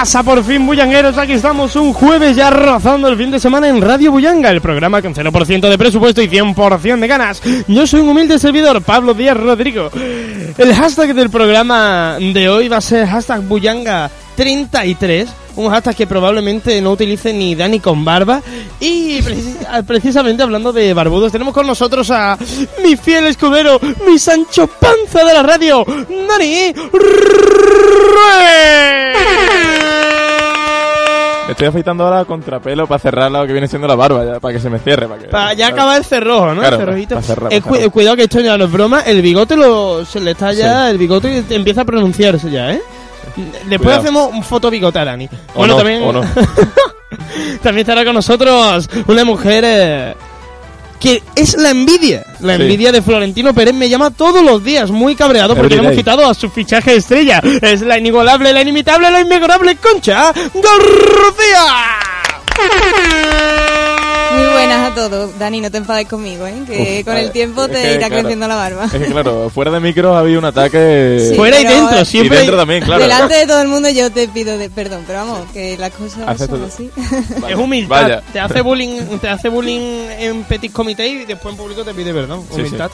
Pasa? Por fin, bullangueros, aquí estamos un jueves ya rozando el fin de semana en Radio Bullanga, el programa con 0% de presupuesto y 100% de ganas. Yo soy un humilde servidor, Pablo Díaz Rodrigo. El hashtag del programa de hoy va a ser hashtag Bullanga33, un hashtag que probablemente no utilice ni Dani con barba. Y preci- precisamente hablando de barbudos, tenemos con nosotros a mi fiel escudero, mi Sancho Panza de la radio, Dani estoy afeitando ahora contrapelo para cerrar lo que viene siendo la barba, ya, para que se me cierre. Para que, ya acaba el cerrojo, ¿no? Claro, el cerrojito. cerrar, Eh, cu- cuidado que esto ya no es broma. El bigote lo, se le está ya, el bigote empieza a pronunciarse ya, ¿eh? Después Cuidado. hacemos un foto bigote a Dani. O bueno, no, también. o no. también estará con nosotros una mujer eh, que es la envidia. La Sí. envidia de Florentino Pérez me llama todos los días, muy cabreado porque le Every hemos quitado a su fichaje estrella. Es la inigualable, la inimitable, la inmejorable Concha García. Muy buenas a todos. Dani, no te enfades conmigo, ¿eh? Que Uf, con el tiempo te que, irá claro. creciendo la barba. Es que claro, fuera de micro ha habido un ataque. Sí. Fuera y dentro, Y siempre. dentro también, claro. Delante de todo el mundo yo te pido de perdón, pero vamos, que las cosas Hace son todo. así. Es humildad. Vaya. Te hace bullying, te hace bullying en petit comité y después en público te pide perdón. Sí, Humildad.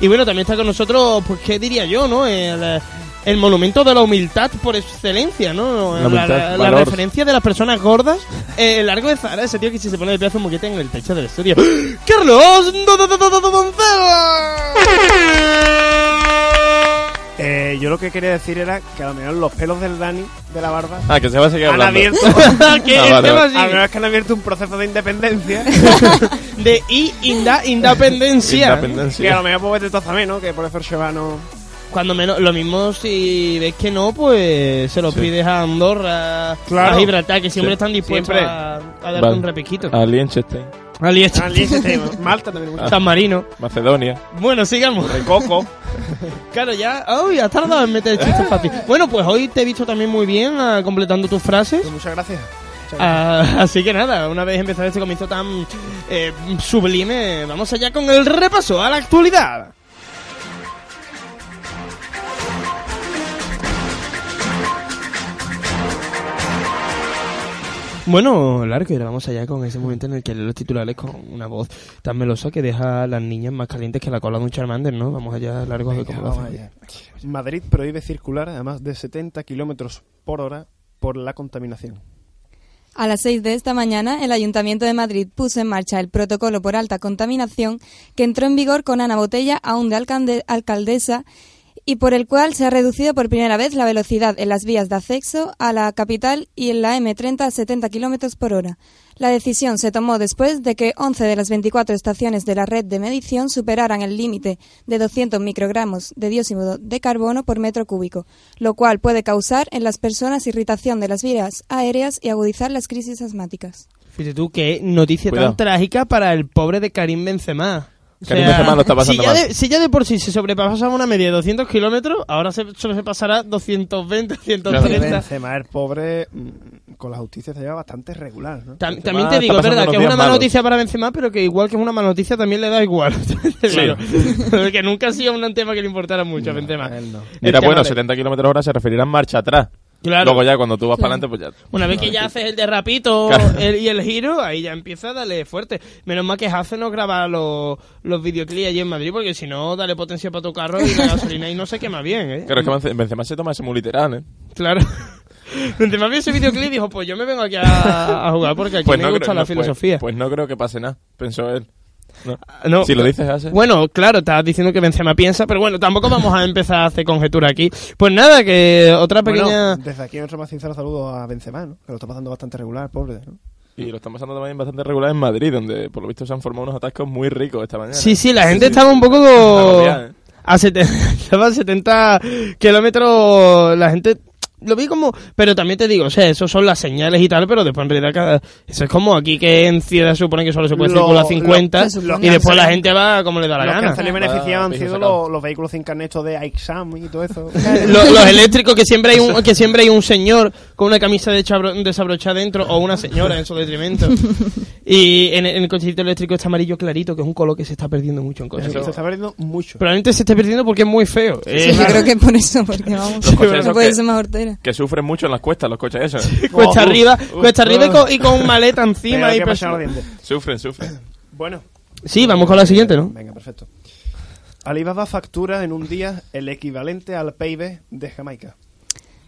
Y bueno, también está con nosotros, pues qué diría yo, ¿no? El, el monumento de la humildad por excelencia, ¿no? La humildad, la, la referencia de las personas gordas. Eh, el largo de Zara, ese tío que si se pone de pie hace un moquete en el techo del estudio. ¡Carlos! ¡Do- do- do- do- do- do- Doncella! Eh, yo lo que quería decir era que a lo mejor los pelos del Dani, de la barba, Ah, que se va a seguir han hablando. abierto, que Ah, vale, vale. a lo mejor es que han abierto un proceso de independencia de I inda, independencia. que a Independencia. lo mejor pues vete también, ¿no? Que por eso se va no... Cuando menos, lo mismo si ves que no, pues se lo Sí. pides a Andorra, Claro. a Gibraltar, que siempre Sí. están dispuestos Siempre. a, a darte un repiquito. A Liechtenstein, A Liechtenstein, Ah, Malta también. mucho. San Marino. Macedonia. Bueno, sigamos. Coco. Claro, ya. Uy, has tardado en meter el chiste fácil. Bueno, pues hoy te he visto también muy bien ah, completando tus frases. Pues muchas gracias. Muchas gracias. Ah, así que nada, una vez empezado este comienzo tan eh, sublime, vamos allá con el repaso a la actualidad. Bueno, Largo, y ahora vamos allá con ese momento en el que lee los titulares con una voz tan melosa que deja a las niñas más calientes que la cola de un Charmander, ¿no? Vamos allá, Largo, a ver cómo lo Vamos hacen. allá. Madrid prohíbe circular a más de 70 kilómetros por hora por la contaminación. A las 6 de esta mañana, el Ayuntamiento de Madrid puso en marcha el protocolo por alta contaminación que entró en vigor con Ana Botella, aún de alcalde- alcaldesa, y por el cual se ha reducido por primera vez la velocidad en las vías de acceso a la capital y en la M30 a 70 kilómetros por hora. La decisión se tomó después de que 11 de las 24 estaciones de la red de medición superaran el límite de 200 microgramos de dióxido de carbono por metro cúbico, lo cual puede causar en las personas irritación de las vías aéreas y agudizar las crisis asmáticas. Fíjate tú, qué noticia Cuidado. tan trágica para el pobre de Karim Benzema. O Karim Benzema lo está pasando si ya, mal. de, si ya de por sí se sobrepasaba una media de 200 kilómetros, ahora se, solo se pasará 220, Que 130. Benzema, el pobre, mm, con la justicia se lleva bastante regular, ¿no? Tam- Benzema también te digo, verdad, que es una mala malos. noticia para Benzema, pero que igual que es una mala noticia también le da igual. Claro. que nunca ha sido un tema que le importara mucho a Benzema. no. Mira, tema bueno, de- 70 kilómetros hora se referirá en marcha atrás. Claro. Luego ya cuando tú vas para adelante, pues ya. Una vez que ya haces el derrapito Claro. el- y el giro, ahí ya empieza a darle fuerte. Menos mal que hace no graba los, los videoclips allí en Madrid, porque si no, dale potencia para tu carro y la gasolina y no se quema bien, ¿eh? Claro, es que Benzema- se toma ese muy literal, ¿eh? Claro. Benzema vio ese videoclip y dijo, pues yo me vengo aquí a, a jugar porque aquí Pues me no, gusta creo, la no, pues- filosofía. Pues, no creo que pase nada, pensó él. No. No. Si lo dices, hace. Bueno, claro, estás diciendo que Benzema piensa, pero bueno, tampoco vamos a empezar a hacer conjetura aquí. Pues nada, que otra pequeña... Bueno, desde aquí nuestro más sincero saludo a Benzema, ¿no? Que lo está pasando bastante regular, pobre, ¿no? Y lo están pasando también bastante regular en Madrid, donde por lo visto se han formado unos atascos muy ricos esta mañana. Sí, sí, la gente sí. estaba un poco... ¿eh? A 70, estaba a 70 kilómetros, la gente lo vi como, pero también te digo, o sea, eso son las señales y tal, pero después en realidad cada, eso es como aquí que en ciudad se supone que solo se puede Lo- circular lo- 50 se supone. y después la gente va como le da la Los que gana. han pijo sido los, los vehículos sin carnet de Aixam y todo eso. Lo- los eléctricos que siempre hay un que siempre hay un señor con una camisa de chabro- desabrochada dentro o una señora en su detrimento y en, el- en el cochecito eléctrico está amarillo clarito que es un color que se está perdiendo mucho en coches se está perdiendo mucho. probablemente se esté perdiendo porque es muy feo Sí, Eh, yo creo que por eso, porque vamos, Los no puede ser más hortera. Que sufren mucho en las cuestas los coches esos. cuesta Oh, arriba uh, cuesta arriba y uh. con, y con maleta encima y pues- sufren, sufren. Bueno. sí vamos con la siguiente no Venga, perfecto. Alibaba factura en un día el equivalente al PIB de Jamaica.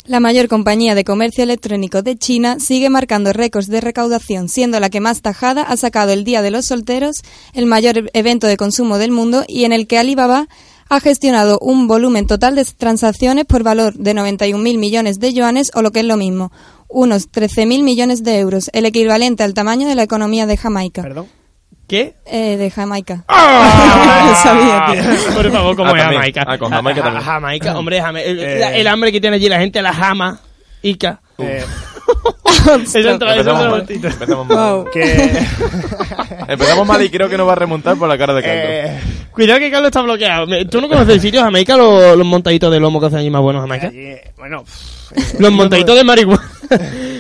La mayor compañía de comercio electrónico de China sigue marcando récords de recaudación, siendo la que más tajada ha sacado el Día de los Solteros, el mayor evento de consumo del mundo y en el que Alibaba ha gestionado un volumen total de transacciones por valor de 91.000 millones de yuanes o lo que es lo mismo, unos 13.000 millones de euros, el equivalente al tamaño de la economía de Jamaica. Perdón. ¿qué? Eh, de Jamaica. ¡Ah! Sabía, tío. por favor como Ah, es. Jamaica Ah, con Jamaica Ja- también. Jamaica hombre Eh. la- el hambre que tiene allí la gente la jama Ica Eh, Esa entra- esa Empezamos mal. Empezamos mal. Wow. que... Empezamos mal y creo que nos va a remontar por la cara de Carlos. eh, Cuidado que Carlos está bloqueado. ¿Tú no conoces el sitio de Jamaica? Los, los montaditos de lomo que hacen allí más buenos Jamaica. allí, bueno... pff, Los montaditos de marihuana.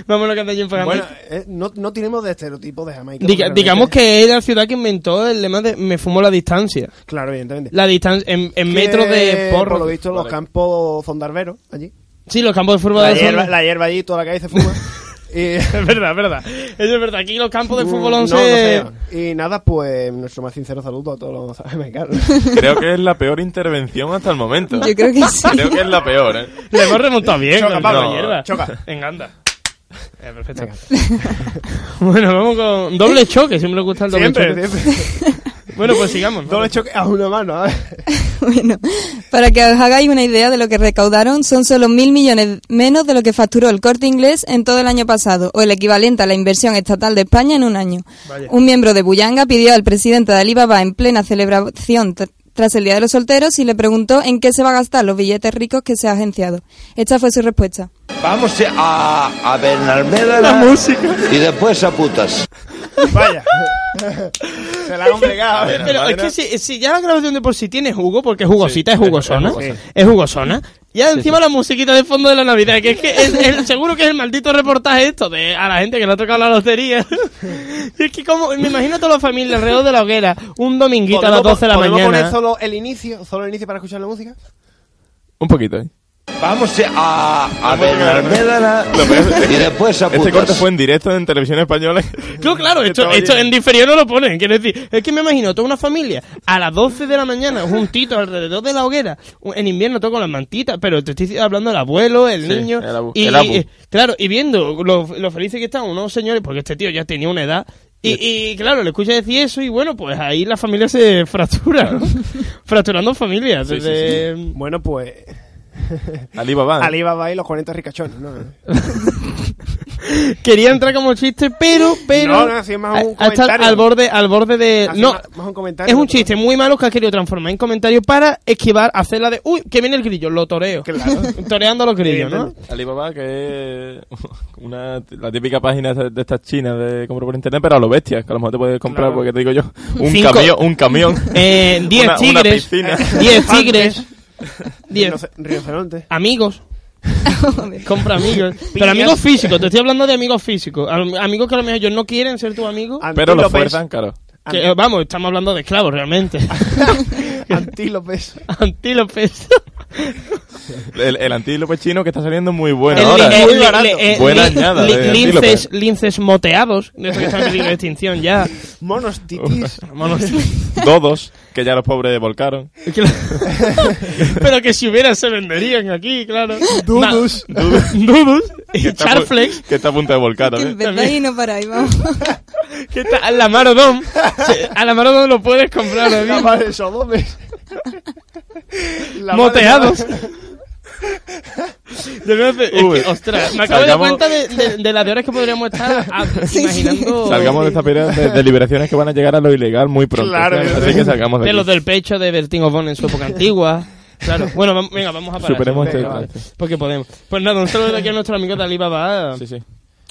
Vamos lo que hacen allí en Bueno, Jamaica. eh, no, no tenemos de estereotipo de Jamaica. Diga- digamos que es la ciudad que inventó el lema de me fumo la distancia. Claro, evidentemente. La distancia en, en metros de Por lo porro. visto, los campos zondarberos, allí. Sí, los campos de fútbol La de hierba, la hierba allí, toda la calle se fuma. y... Es verdad, es verdad. Eso es verdad. Aquí los campos de fútbol No, 11... no llevan. y nada, pues nuestro más sincero saludo a todos los jamaicanos. Creo que es la peor intervención hasta el momento. Yo creo que sí. Creo que es la peor, ¿eh? Le hemos remontado bien. Choca, Pablo, la hierba. choca. Venga, anda. Eh, perfecto. bueno, vamos con doble choque. Siempre me gusta el doble siempre, choque. siempre. Bueno, pues sigamos. Doble choque a una mano. a ver. Bueno, para que os hagáis una idea de lo que recaudaron, son solo mil millones menos de lo que facturó el corte inglés en todo el año pasado, o el equivalente a la inversión estatal de España en un año. Vaya. Un miembro de Buyanga pidió al presidente de Alibaba en plena celebración tr- tras el Día de los Solteros y le preguntó en qué se va a gastar los billetes ricos que se ha agenciado. Esta fue su respuesta. Vamos a, a Benalmeda La música. y después a putas. Vaya. Se la han pegado. ver, Pero es que si, si ya la grabación de por sí tiene jugo, porque es jugosita, Sí, es jugosona, es- es es jugosona. Ya encima la musiquita de fondo de la Navidad, que es que es, es- seguro que es el maldito reportaje esto de a la gente que le ha tocado la lotería. Y es que como, me imagino a toda la familia alrededor de la hoguera, un dominguito a las 12 de la ¿Podemos mañana. poner solo el inicio? ¿Solo el inicio para escuchar la música? Un poquito, ¿eh? Vamos a, a Benalmeda y después a Este corte fue en directo en televisión española. Claro, claro, esto, esto en diferido no lo ponen. Quiero decir, es que me imagino toda una familia a las 12 de la mañana, juntitos alrededor de la hoguera, en invierno todo con las mantitas, pero te estoy hablando del abuelo, el Sí, niño. el abu- y, el abu. claro, y viendo lo, lo felices que están unos señores, porque este tío ya tenía una edad. Y, y, claro, le escucha decir eso y bueno, pues ahí la familia se fractura, ¿no? Fracturando familias. Sí, sí, desde- Bueno, pues... Alibaba. Alibaba y los 40 ricachones, ¿no? Quería entrar como chiste, pero, pero... No, no, así es más un comentario. al borde, al borde de... Así no, más- un comentario, es un chiste muy malo que has querido transformar en comentario para esquivar, hacer la de... Uy, que viene el grillo, lo toreo. Claro. Toreando a los grillos, ¿no? Alibaba, que es una, la típica página de estas chinas de compra por internet, pero a lo bestia, que a lo mejor te puedes comprar, Claro. porque te digo yo, un Cinco- camión, un camión. Eh, 10 Una- una tigres, piscina. 10 tigres, 10 Rinoce- Rinoceronte. amigos. Compra amigos. Pero amigos físicos, te estoy hablando de amigos físicos. Am- Amigos que a lo mejor ellos no quieren ser tus amigos. Pero los Antílopes. fuerzan, claro. Que, eh, vamos, estamos hablando de esclavos realmente. Antílopes. Antílopes. El, el antílope chino que está saliendo muy bueno El ahora. eh, Muy barato. li- eh, Buena li- añada li- de linces, linces moteados, de esos que están en peligro de extinción ya. Monos titis. Monos- Dodos, que ya los pobres volcaron. Pero que si hubiera se venderían aquí, claro. Dudus. Ma- Dudus. Que Y a Charflex. Que está a punto de volcar Que también. empezáis y no paráis, vamos. Que está, la Marodón. A la Marodón lo puedes comprar La mismo. Moteados. es que, ostras, me acabo de dar cuenta de, de- de las de horas que podríamos estar ah, imaginando. Salgamos de esta pelea de, de liberaciones que van a llegar a lo ilegal muy pronto. Claro. Así que salgamos de los del pecho de Bertín Osborne en su época antigua. Claro. Bueno, venga, vamos a parar. Superemos Venga, este- vale. Porque podemos. Pues nada, un saludo de aquí a nuestro amigo de Alibaba. Sí, sí.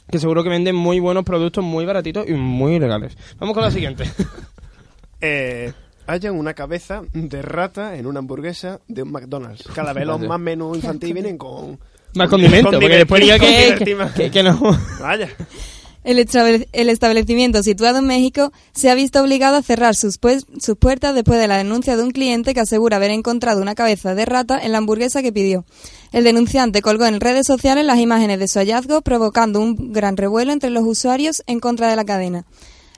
Que seguro que venden muy buenos productos, muy baratitos y muy legales. Vamos con la siguiente. Eh, hayan una cabeza de rata en una hamburguesa de un McDonald's. Cada vez los más menús infantiles vienen con... Más condimento, porque después diga que, que, que- que no. Vaya. El, establecimiento situado en México se ha visto obligado a cerrar sus, pues- sus puertas después de la denuncia de un cliente que asegura haber encontrado una cabeza de rata en la hamburguesa que pidió. El denunciante colgó en redes sociales las imágenes de su hallazgo, provocando un gran revuelo entre los usuarios en contra de la cadena.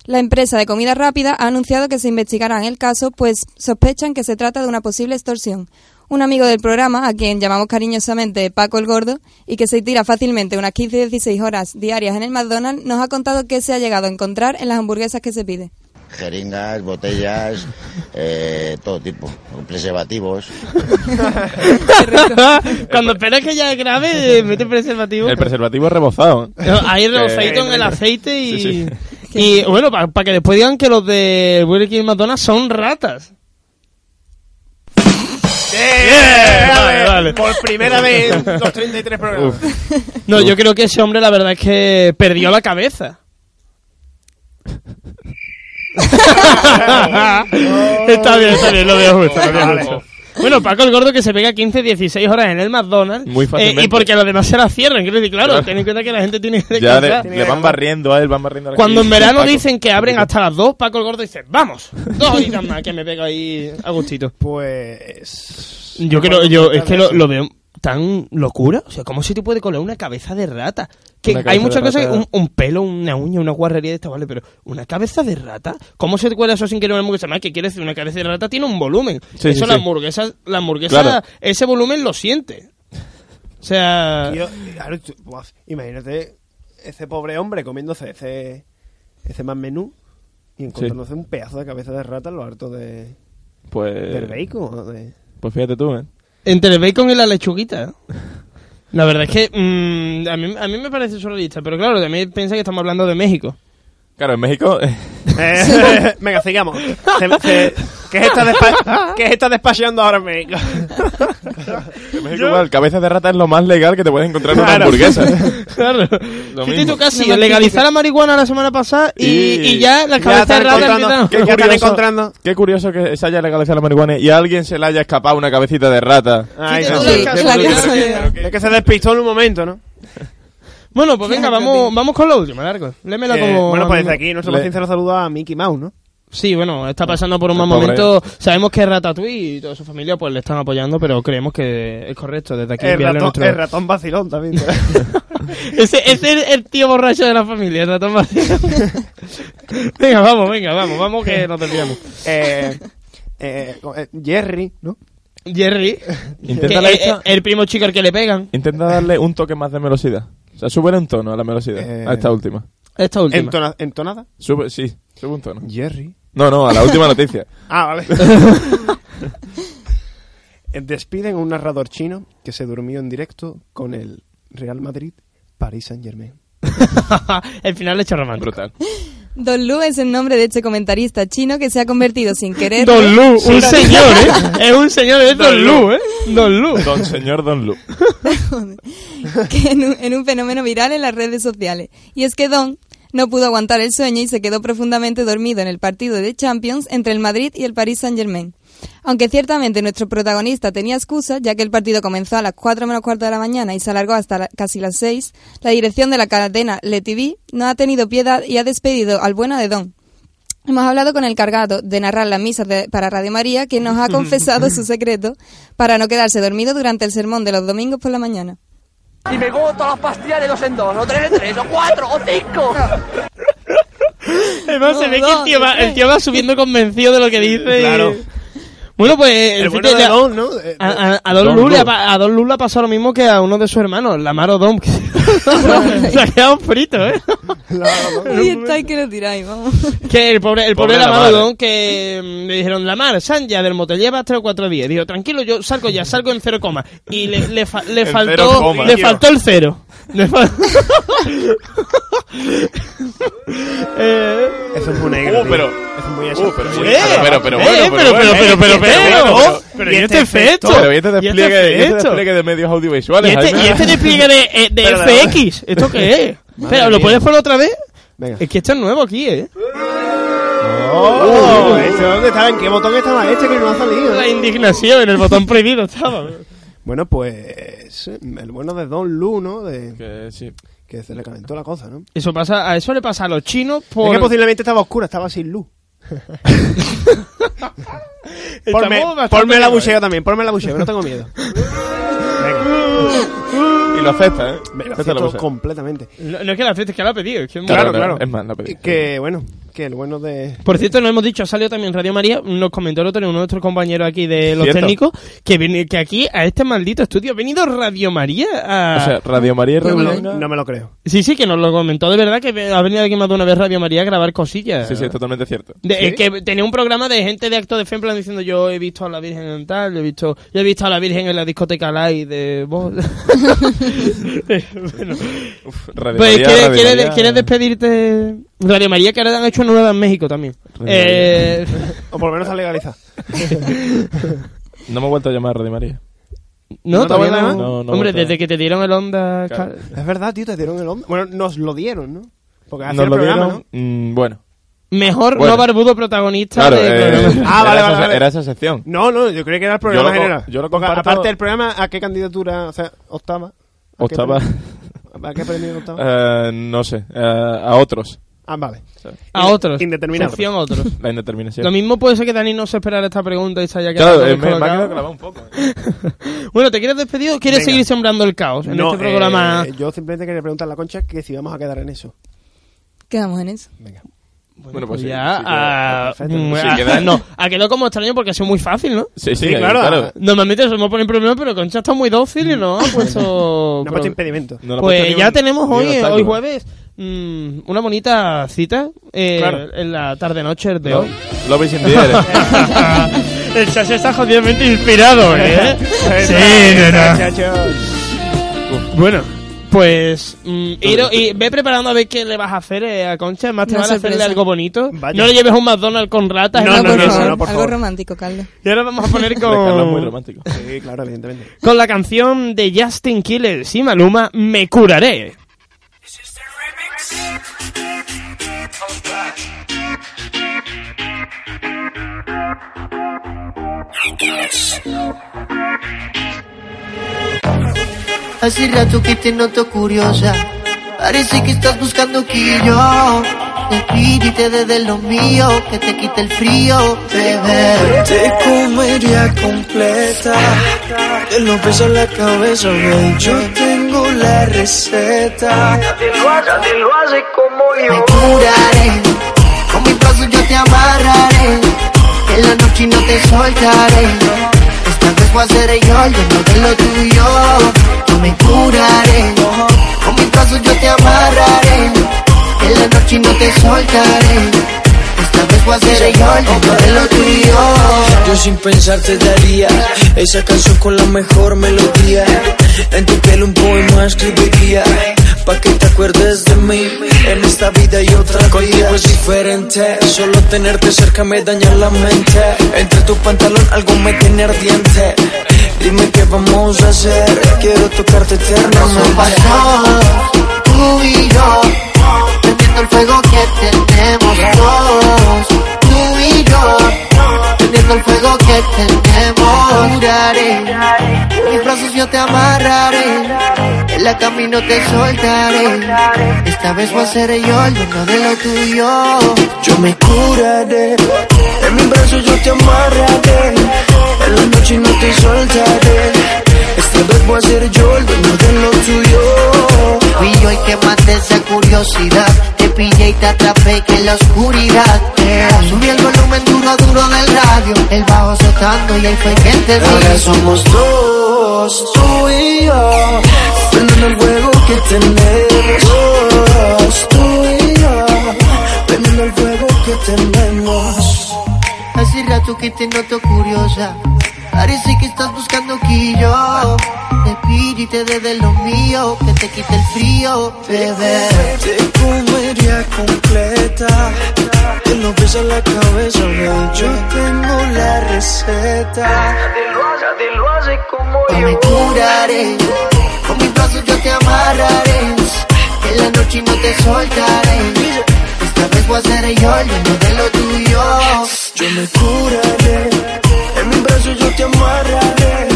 La empresa de comida rápida ha anunciado que se investigará en el caso, pues sospechan que se trata de una posible extorsión. Un amigo del programa, a quien llamamos cariñosamente Paco el Gordo, y que se tira fácilmente unas 15-16 horas diarias en el McDonald's, nos ha contado qué se ha llegado a encontrar en las hamburguesas que se pide. Jeringas, botellas, eh, todo tipo, preservativos. Cuando esperas que ya es grave, eh, mete preservativo. El preservativo es rebozado. Ahí Eh, rebozadito en el aceite y... Sí, Y bueno, para que después digan que los de Burger King y McDonald's son ratas. Vale, vale. Por primera vez en los 33 programas. No, yo creo que ese hombre la verdad es que perdió la cabeza. está bien, está bien, lo veo justo, lo veo justo. Bueno, Paco el Gordo que se pega 15, 16 horas en el McDonald's. Muy fácilmente. eh, y porque los demás se la cierran. Claro, Claro. ten en cuenta que la gente tiene que Ya le, le van barriendo a él, van barriendo a la Cuando en verano dicen que abren hasta las 2, Paco el Gordo dice, vamos, dos horitas más que me pego ahí a gustito. Pues... Yo creo, yo es que lo, lo veo tan locura. O sea, ¿cómo se te puede colar una cabeza de rata? Que hay muchas de cosas, un, un pelo, una uña, una guarrería de esta, vale, pero ¿una cabeza de rata? ¿Cómo se te cuela eso sin querer una hamburguesa? Más que quiere decir, una cabeza de rata tiene un volumen. Sí, eso sí, la sí. hamburguesa, la hamburguesa, Claro. ese volumen lo siente. O sea, Tío, claro, tú- buah, imagínate ese pobre hombre comiéndose ese, ese más menú y encontrándose un pedazo de cabeza de rata en lo harto de, Pues, del bacon. de- pues fíjate tú, ¿eh? Entre el bacon y la lechuguita. La verdad es que mm, a, mí, a mí me parece surrealista, pero claro, también piensa que estamos hablando de México. Claro, en México... eh, Eh, venga, sigamos. Se- se- ¿qué, es esta despa- ¿Qué es esta despachando ahora en México? en México igual, cabeza de rata es lo más legal que te puedes encontrar en una Claro. hamburguesa. Claro. Lo mismo. tú casi legalizar la marihuana la semana pasada y, Y- y ya las Ya cabezas de están rata ¿Qué están encontrando? Qué curioso que se haya legalizado la marihuana y a alguien se le haya escapado una cabecita de rata. Ay, no, la sí. la curioso. de- Es que se despistó en un momento, ¿no? Bueno, pues venga, vamos, vamos con la última, Largo. Lémela Eh, como... bueno, pues desde aquí nuestro Le- más sincero saludo a Mickey Mouse, ¿no? Sí, bueno, está pasando por un El mal momento. Sabemos que Ratatouille y toda su familia pues le están apoyando, pero creemos que es correcto. Desde aquí El ratón, nuestro... el ratón vacilón también. ese, ese es el tío borracho de la familia, el ratón vacío. venga, vamos, venga, vamos, vamos que nos desviamos. eh, eh, eh, Jerry, ¿no? Jerry, Intenta que es el primo chico al que le pegan. Intenta darle un toque más de velocidad. Sube un tono a la velocidad. Eh. A esta última. Esta última. Entona- ¿Entonada? Sube, sí, sube un tono. Jerry. No, no, a la última noticia. Ah, vale. Eh, Despiden a un narrador chino que se durmió en directo con el Real Madrid Paris Saint Germain. el final hecho romántico. Brutal. Don Lu es el nombre de este comentarista chino que se ha convertido sin querer Don Lu, un señor, ¿eh? Es un señor, es Don Lu, ¿eh? Don Lu. Don señor Don Lu. que en, un, en un fenómeno viral en las redes sociales. Y es que Don no pudo aguantar el sueño y se quedó profundamente dormido en el partido de Champions entre el Madrid y el Paris Saint-Germain. Aunque ciertamente nuestro protagonista tenía excusa, ya que el partido comenzó a las 4 menos cuarto de la mañana y se alargó hasta la- casi las 6, la dirección de la cadena Le TV no ha tenido piedad y ha despedido al bueno de Don. Hemos hablado con el cargado de narrar las misas de- para Radio María, que nos ha confesado su secreto para no quedarse dormido durante el sermón de los domingos por la mañana. Y me como todas las pastillas de dos en dos, o tres en tres, o cuatro, o cinco. Además, se No, ve que no, el tío, va, el tío va subiendo convencido de lo que dice. y- Claro. Bueno, pues. El en bueno de ya- Don, ¿no? Eh, A, a- a Don, Don Lu le ha Lu. pa- a Don Lu le ha pasado lo mismo que a uno de sus hermanos, Lamaro Dom. que se ha quedado frito, ¿eh? Ahí estáis que lo tiráis, vamos. Que el pobre, el pobre, Pobre Lamaro que mm, le dijeron, Lamar, San ya del motel lleva tres o cuatro días. Dijo, tranquilo, yo salgo ya, salgo en cero coma. Y le, le, fa- le faltó, le faltó el cero. Eh, Eso es muy negro. Uh, pero- es muy eso. Uh, pero sí, Eh, pero, pero, eh, bueno, pero, pero, pero, bueno, pero, pero, y este- pero, pero, y y este este efecto, Pero y este despliegue, y este despliegue de medios Y audiovisuales. este, Jaime. y este despliegue de, eh, de Pero, FX, ¿esto qué es? Espera, ¿lo puedes poner otra vez? Venga. Es que esto es nuevo aquí, ¿eh? Oh, ¿este dónde estaba? ¿En qué botón estaba este que no ha salido? La indignación en el botón prohibido estaba. Bueno, pues el bueno de Don Lu, ¿no? De, Que sí. que se le calentó la cosa, ¿no? Eso pasa, a eso le pasa a los chinos Es por... que posiblemente estaba oscura, estaba sin luz. Ponme, ponme la bucheo también, ponme la bucheo, no tengo miedo. Venga, Y lo acepta, ¿eh? me lo acepto completamente. No, no es que la fiesta, es que la ha pedido. es que es Claro, claro. Es más, la pedí. Que bueno, que el bueno de... Por cierto, no hemos dicho, ha salido también Radio María, nos comentó el otro día uno de nuestros compañeros aquí de los Cierto. técnicos, que, viene, que aquí, a este maldito estudio, ha venido Radio María a... O sea, Radio María y Radio Yo Blanca. No me lo creo. sí, sí, que nos lo comentó de verdad, que ha venido aquí más de una vez Radio María a grabar cosillas. Sí, sí, es totalmente cierto. De- ¿Sí? eh, que tenía un programa de gente de acto de fe en plan diciendo yo he visto a la Virgen en tal, yo he visto, yo he visto a la Virgen en la discoteca Live de vos. bueno, Uf, Radio pues María, ¿quieres, Radio quieres- María. quieres despedirte? Radio María que ahora han hecho nueva en México también. Eh, O por lo menos está legalizado. No me he vuelto a llamar Radio María. no, ¿No todavía no. no? No, no Hombre, vuelto. desde que te dieron el onda... Claro. Es verdad, tío, te dieron el hombre. Bueno, nos lo dieron, ¿no? Porque hacía Nos el lo programa, dieron. mm, bueno. Mejor Bueno. no barbudo protagonista Claro, del eh. Ah, vale, era, vale, era esa sección. ¿no? No, yo creía que era el programa Yo lo co- general. yo lo comparto- aparte del programa, ¿a qué candidatura? O sea, octava. ¿A Octava. ¿A qué premio octava? Eh, no sé. eh, a otros. Ah, vale. A otros. Indeterminado. Sección otros. La indeterminación. Lo mismo puede ser que Dani no se esperara esta pregunta y se haya Claro, quedado eh, me, me ha quedado clavado un poco. eh. Bueno, ¿te quieres despedir o quieres Venga. seguir sembrando el caos en No, este programa? eh, yo simplemente quería preguntar a la concha que si vamos a quedar en eso. Quedamos en eso. Bueno, pues pues sí, ya, sí, ah, perfecto. mm, Sí, ah, queda- no, ha quedado como extraño porque ha sido muy fácil, ¿no? Sí, sí, Sí, claro. claro. Normalmente somos poner problemas, pero Concha está muy dócil y no ha puesto... No ha puesto impedimento. No pues ya tenemos hoy, hoy jueves, mm, una bonita cita eh, Claro. en la tarde-noche de Lo, hoy. lo veis air. El chasis está jodidamente inspirado, ¿eh? sí, no, no. Bueno, pues mm, ir- y ve preparando a ver qué le vas a hacer eh, a Concha. Además, te vas a hacerle algo bonito. Vaya. No le lleves un McDonald's con ratas. No, no, por no, favor, no, por algo favor. romántico, Carlos. Y ahora vamos a poner Carlos es muy con, romántico. Sí, claro, evidentemente. con la canción de Justin Killers y Maluma, Me Curaré. Hace rato que te noto curiosa. Parece que estás buscando que yo te de lo mío, que te quite el frío, bebé. Te comería completa, de los pies a la cabeza, baby. Yo tengo la receta. Me curaré, con mis brazos yo te amarraré. En la noche no te soltaré. Esta vez voy a ser yo, yo no de lo tuyo. Yo me curaré, con mis brazos yo te amarraré. En la noche no te soltaré. Esta vez voy a ser yo, yo no de lo tuyo. Yo sin pensar te daría esa canción con la mejor melodía. En tu piel un poema escribiría. Pa' que te acuerdes de mí en esta vida y otra Contigo es diferente, solo tenerte cerca me daña la mente. Entre tu pantalón algo me tiene ardiente. Dime qué vamos a hacer, quiero tocarte eternamente. paso, tú y yo, el fuego que tenemos dos. Tú y yo, prendiendo el fuego que tenemos. Curaré, mis brazos yo te amarraré. En la camino te soltaré. Esta vez voy a ser yo el dueño de lo tuyo. Yo me curaré, en mi brazo yo te amarraré. En la noche no te soltaré. Esta vez voy a ser yo el dueño de lo tuyo. Yo el que maté esa curiosidad. Pillé y te atrapé que en la oscuridad. Yeah. Subí el volumen duro, duro del radio. El bajo soltando y ahí fue que te vi. Ahora somos dos, tú y yo. Prendiendo el fuego que tenemos. Tú y yo. Prendiendo el fuego que tenemos. Hace rato que te noto curiosa. Parece que estás buscando que yo te pille y te dé de lo mío, que te quite el frío, bebé. Te comería completa. Te lo pesa la cabeza, baby. Yo tengo la receta. Te lo hace como Yo me curaré, con mis brazos yo te amarraré. En la noche no te soltaré. Esta vez voy a ser yo el dueño de lo tuyo. Yo me curaré, yo te amarraré.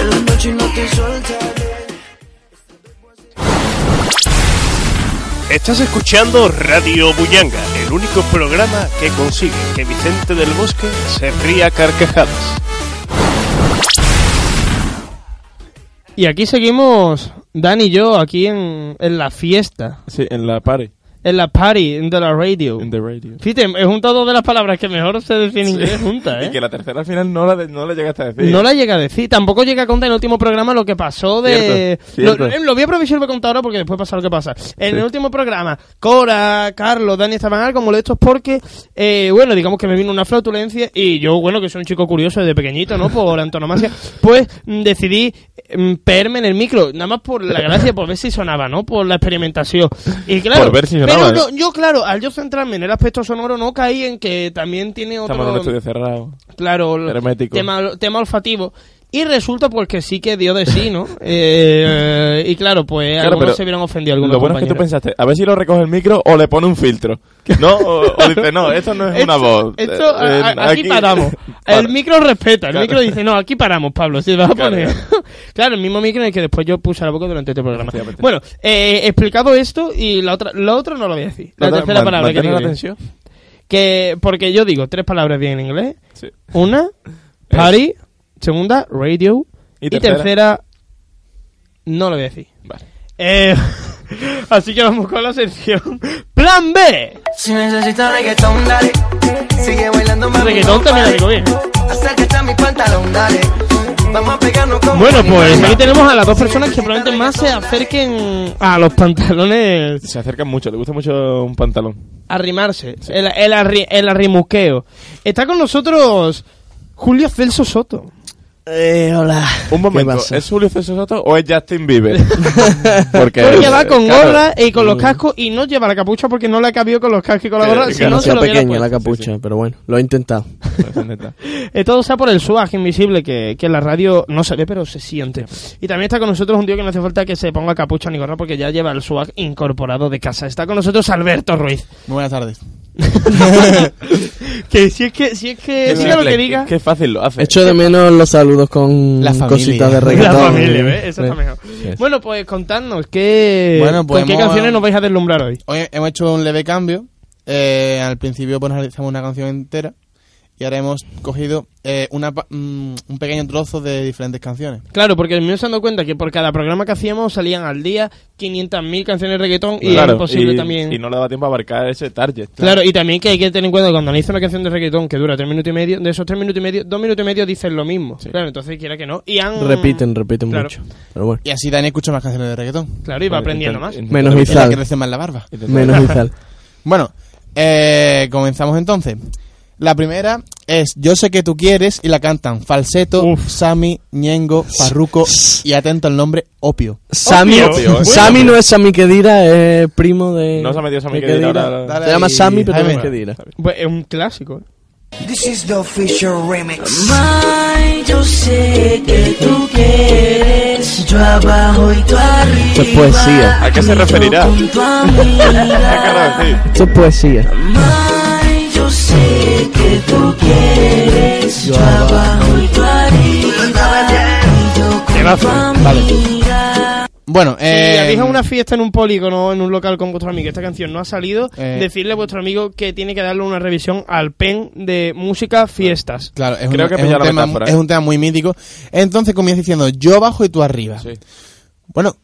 En la noche no te soltaré. Estás escuchando Radio Bullanga, el único programa que consigue que Vicente del Bosque se ría a carcajadas. Y aquí seguimos, Dan y yo, aquí en, en la fiesta, Sí, en la party. En la party de la radio. In the radio. Fíjate, he juntado dos de las palabras que mejor se deciden en inglés juntas, ¿eh? Y que la tercera al final no la, de- no la llegaste a decir. No la llega a decir. Tampoco llega a contar en el último programa lo que pasó de... Cierto, Lo, cierto. lo voy a aprovechar para contar ahora porque después pasa lo que pasa. En el último programa, Cora, Carlos, Dani estaban algo molestos porque, eh, bueno, digamos que me vino una flautulencia y yo, bueno, que soy un chico curioso desde pequeñito, ¿no? Por antonomasia, pues mm, decidí mm, pegarme en el micro, nada más por la gracia, por ver si sonaba, ¿no? Por la experimentación. Y claro, Por ver si sonaba, yo, claro, al yo centrarme en el aspecto sonoro, no caí en que también tiene otro... Estamos en un estudio cerrado. Claro, el Hermético. Tema, tema olfativo. Y resulta pues que sí que dio de sí, ¿no? Eh, y claro, pues Claro, algunos se vieron ofendidos. Algunos Lo bueno es que tú pensaste, a ver si lo recoge el micro o le pone un filtro. ¿No? O, o dice, no, esto no es una voz. Esto, Eh, a- a- aquí, paramos. Para. El micro respeta. El Claro. micro dice, no, aquí paramos, Pablo. Si vas a Claro, poner. Claro, el mismo micro en el que después yo puse la boca durante este programa. Bueno, eh, explicado esto y la otra, lo otro no lo voy a decir. La, otra- tercera man- palabra que ¿mantienes digo la? Que, porque yo digo tres palabras bien en inglés. Sí. Una, party. Segunda, radio. Y Y tercera. no lo voy a decir. Vale. Eh, así que vamos con la sección Plan B. Si necesitas reggaetón, dale. Sigue bailando, mami. Reggaetón también pare. digo bien. Acércate a mi pantalón, dale. Vamos a pegarnos Bueno, pues aquí tenemos a las dos personas que probablemente más se acerquen a los pantalones Se acercan mucho, le gusta mucho un pantalón. a rimarse, el, el, arri- el arrimuqueo. Está con nosotros Julio Celso Soto. Eh, hola. Un momento? ¿es Julio César Soto o es Justin Bieber? porque Porque va con claro, gorra y con los cascos y no lleva la capucha porque no le cabió con los cascos y con la gorra, si no no se lo pequeña la capucha, pero bueno, lo he intentado. Eh, todo sea por el swag invisible que, que en la radio no se ve, pero se siente. Y también está con nosotros un tío que no hace falta que se ponga capucha ni gorra porque ya lleva el swag incorporado de casa. Está con nosotros Alberto Ruiz. Muy buenas tardes. que si es que, si es que, Qué diga lo que diga. Qué, qué fácil lo hace. Echo de menos los saludos con La cositas de La reggaetón. familia, ¿ves? Eso está Sí. mejor. Bueno, pues contadnos, ¿qué, Bueno, pues ¿con qué hemos- canciones nos vais a deslumbrar hoy? Hoy hemos hecho un leve cambio. Eh, al principio pues analizamos una canción entera y ahora hemos cogido eh, una, pa- mm, un pequeño trozo de diferentes canciones. Claro, porque el mío se han dado cuenta que por cada programa que hacíamos salían al día 500.000 canciones de reggaetón y es imposible y, también. Y no le da tiempo a abarcar ese target. Claro, y también que hay que tener en cuenta que cuando analiza una canción de reggaetón que dura tres minutos y medio, de esos tres minutos y medio, dos minutos y medio dicen lo mismo. Claro, entonces quiera que no. Y han... Repiten, repiten Claro. mucho. Pero bueno, Y así Dani escucha más canciones de reggaetón. Claro, y va aprendiendo más. menos Y que crece más la barba. Menos Izal. Bueno, eh, comenzamos entonces. La primera es Yo sé que tú quieres y la cantan Falseto, Sami, Ñengo, Farruko y atento al nombre Opio. Sammy, Obvio, ¿eh? Sammy no es Sammy Kedira, es primo de. No se ha metido Sammy ahora- Dale Se llama ahí, Sammy, pero no es Kedira. Pues es un clásico. ¿eh? This is the official remix. May, yo sé que tú quieres, yo abajo y tú arriba. Esto es poesía. ¿A qué se referirá? ¿Qué quiero decir? Esto es poesía. May, yo sé que tú quieres, yo abajo y tú arriba. Y yo con tu vale. amiga. Bueno, Si eh, habéis a una fiesta en un polígono o en un local con vuestro amigo y esta canción no ha salido, Eh. decirle a vuestro amigo que tiene que darle una revisión al pen de música fiestas. Claro, es, Creo un, que es un tema, metáfora, es ¿eh? un tema muy mítico. Entonces comienza diciendo yo abajo y tú arriba. Sí. Bueno,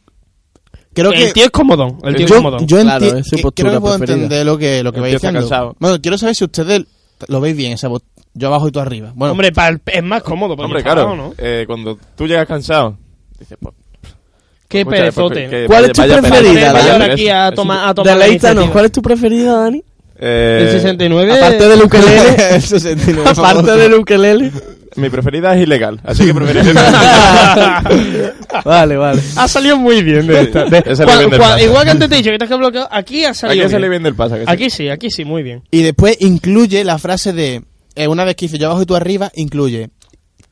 creo el que tío es comodón. El tío es yo, yo Claro, es su que- postura creo que puedo preferida. entender lo que, lo que El vais diciendo. Bueno, quiero saber si ustedes lo veis bien, esa voz. Yo abajo y tú arriba. Bueno, Hombre, para el- es más cómodo. Hombre, claro, abajo, ¿no? eh, cuando tú llegas cansado, dices, pues, Qué perezote. pues, que ¿Cuál es tu preferida, Dani? aquí a a tomar la Deleítanos, iniciativa. ¿cuál es tu preferida, Dani? Eh, El 69. Aparte del ukelele, el 69 aparte del ukelele. Mi preferida es ilegal, así que preferiré vale, vale. Ha salido muy bien de esta. De- Ese cua- le vende el cua- paso. igual que antes te he dicho que te has bloqueado, aquí ha salido Aquí se bien. le viene el paso. que sí. Aquí sí, aquí sí, muy bien. Y después incluye la frase de, eh, una vez que dice yo abajo y tú arriba, incluye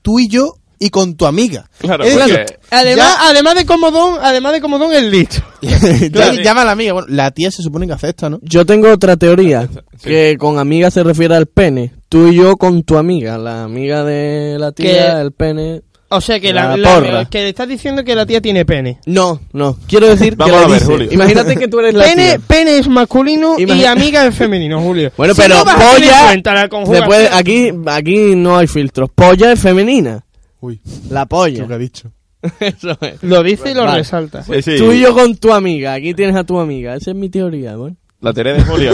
tú y yo y con tu amiga. Claro, Es porque- Además, ya- además de comodón, además de comodón el dicho. ya llama a la amiga. Bueno, la tía se supone que acepta, ¿no? Yo tengo otra teoría, Sí. que con amiga se refiere al pene. Tú y yo con tu amiga, la amiga de la tía, Que- el pene. O sea que la, La la- porra. que le estás diciendo que la tía tiene pene. No, no. Quiero decir que Vamos a ver, dice- Julio. Imagínate que tú eres la Pene, tía. pene es masculino y amiga es femenino, Julio. Bueno, Si pero no polla la puede, aquí, aquí no hay filtros. Polla es femenina. Uy, La polla. lo que ha dicho. Eso es. Lo dice y lo Vale. resalta. Sí, sí. Tú y yo con tu amiga. Aquí tienes a tu amiga. Esa es mi teoría, bueno. La teoría de Julio.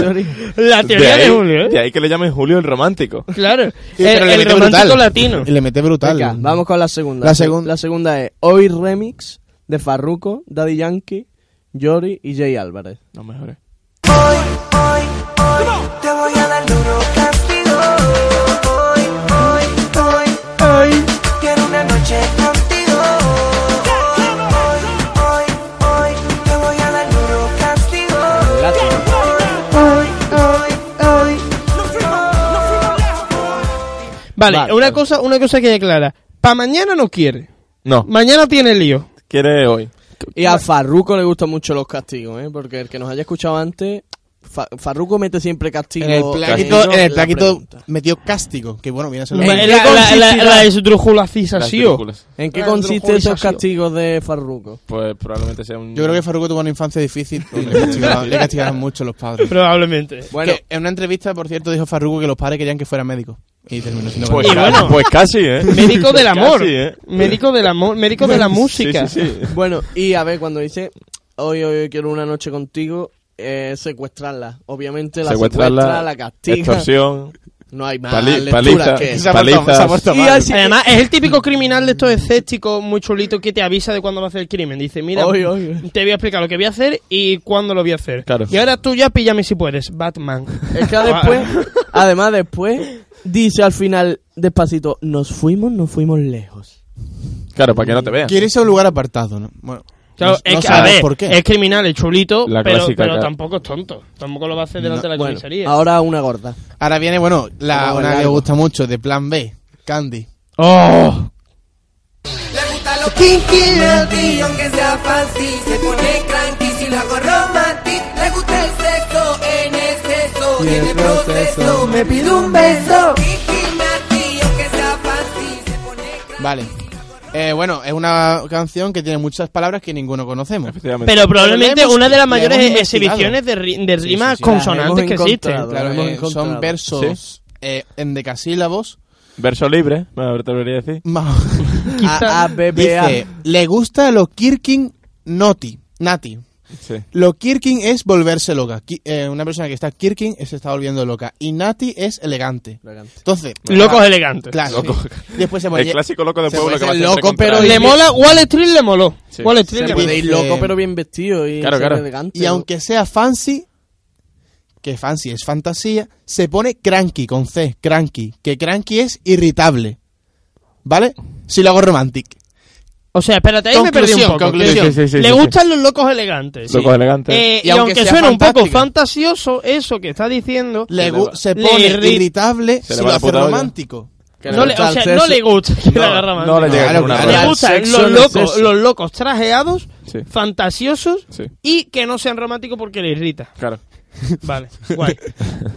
La teoría de, ahí, Julio, De ¿eh? ahí que le llamen Julio el romántico. Claro. Sí, el romántico brutal. latino. Y le mete brutal. Venga, vamos con la segunda. La Se- segun- la segunda es Hoy Remix de Farruko, Daddy Yankee, Yori y Jay Álvarez. No mejores. Hoy, hoy, Vale, Vale, una vale. cosa, una cosa que clara. Pa' mañana no quiere. No, Mañana tiene lío. quiere hoy. Y a Farruko le gustan mucho los castigos, ¿eh? Porque el que nos haya escuchado antes, Fa- Farruko mete siempre castigo. En el plaquito, castigo en el la plaquito pregunta. metió castigo, que bueno, viene a ser lo ¿En La, la, la, esdrujulacización. ¿En qué La consisten esos castigos de Farruko? Pues probablemente sea un... Yo creo que Farruko tuvo una infancia difícil y le castigaban mucho los padres. Probablemente. Bueno, Que en una entrevista, por cierto, dijo Farruko que los padres querían que fuera médico. Y terminó siendo Pues, Y bueno. pues casi, ¿eh? Médico del amor. Casi, ¿eh? Médico del amor. Médico de la música. Sí, sí, sí. bueno, y a ver, cuando dice hoy, hoy, hoy quiero una noche contigo, eh, secuestrarla. Obviamente la Secuestrarla, secuestra, la castiga. extorsión, No hay más pali- paliza, que Se se Y así- Además, es el típico criminal de estos escépticos muy chulito que te avisa de cuándo va a hacer el crimen. Dice, mira, Oy, oy, oy. te voy a explicar lo que voy a hacer y cuándo lo voy a hacer. Claro. Y ahora tú ya píllame si puedes, Batman. Es que después, además después, dice al final, despacito, nos fuimos, nos fuimos lejos. Claro, para que no te vean. Quiere irse a un lugar apartado, ¿no? Bueno, Claro, no, es no que, a sabes ver, por qué. es criminal, es chulito, La pero, clásica, pero claro. tampoco es tonto. Tampoco lo va a hacer delante de la Bueno, comisaría. ahora una gorda. Ahora viene, bueno, la, una que me gusta mucho, de Plan B, Candy. ¡Oh! Lo kinky naughty, aunque sea fancy, se pone cranky si lo hago romantic. Le gusta el sexo en exceso y en el proceso me pide un beso. Kinky naughty, aunque sea fancy, se pone cranky. Vale. Eh, bueno, es una canción que tiene muchas palabras que ninguno conocemos. Pero probablemente Pero una de las mayores exhibiciones de, ri- de Sí, rimas sí, sí. consonantes Las que existen. Claro, Lo eh, son versos eh, en decasílabos. Verso libre, me atrevería a decir. A, A, B, B, A. Dice, le gusta lo Kirkin Noti, Nati. Sí. Lo Kirkin es volverse loca. Ki- eh, una persona que está Kirkin se está volviendo loca. Y Nati es elegante. Entonces, Locos ah, elegantes. Claro. Loco. Después se El clásico loco de pueblo que va loco, pero. Le mola, Wall Street le moló. Sí. Wall Street Se le puede moló. ir loco pero bien vestido y Claro, claro. elegante. Y aunque sea fancy, que fancy es fantasía, se pone cranky con C, cranky. Que cranky es irritable. ¿Vale? Si lo hago romantic. O sea, espérate, ahí me perdí un Conclusión, poco. conclusión. Sí, sí, sí, Le sí, gustan los locos elegantes. Locos elegantes. Eh, y, Y aunque, aunque sea suena un poco fantasioso, eso que está diciendo, Le, le se le pone irri- irritable Se le si va lo hace romántico. No le, gusta o sea, no le gusta que No, la agarra no le llega claro. Le al gustan los locos, los locos trajeados, Sí. fantasiosos Sí. y que no sean románticos porque le irrita. Claro. Vale, guay.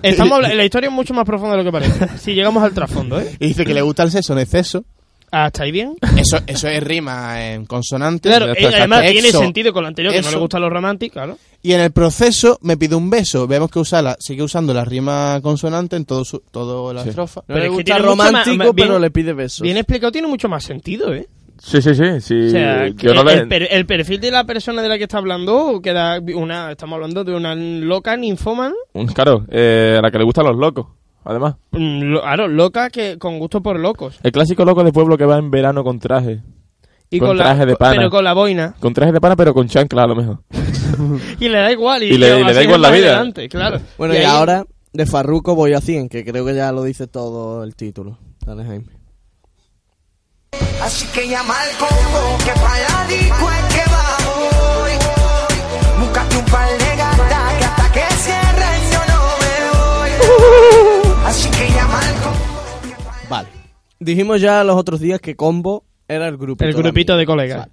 Estamos la historia es mucho más profunda de lo que parece. Si llegamos al trasfondo, ¿eh? Y dice que le gusta el sexo en exceso. ¿Hasta ahí bien? Eso, eso es rima en consonante. Claro, eh, además tiene sentido con lo anterior, que no le gustan los románticos, claro. Y en el proceso me pide un beso. Vemos que usa la, sigue usando la rima consonante en todo su, todo la estrofa. No le es que tiene más- romántico, bien- pero le pide besos. Bien explicado, tiene mucho más sentido, ¿eh? Sí, sí, sí. sí. O sea, que yo no el, le... el per- el perfil de la persona de la que está hablando queda una, estamos hablando de una loca ninfómana, Claro, eh, a la que le gustan los locos, además. mm, lo- claro, loca que con gusto por locos. El clásico loco de pueblo que va en verano con traje. Y con, con, la, traje de pana. pero con la boina. Con traje de pana, pero con chancla a lo mejor. Y le da igual. Y, Y le- que y le da igual la vida. adelante, claro. Bueno, y, ahí- ahora de Farruko voy a 100, que creo que ya lo dice todo el título. Dale, Jaime. Así que llama al combo que pa' la disco es que vamos hoy. Búscate un par de Dijimos ya los otros días que Combo era el grupito. El grupito de colegas.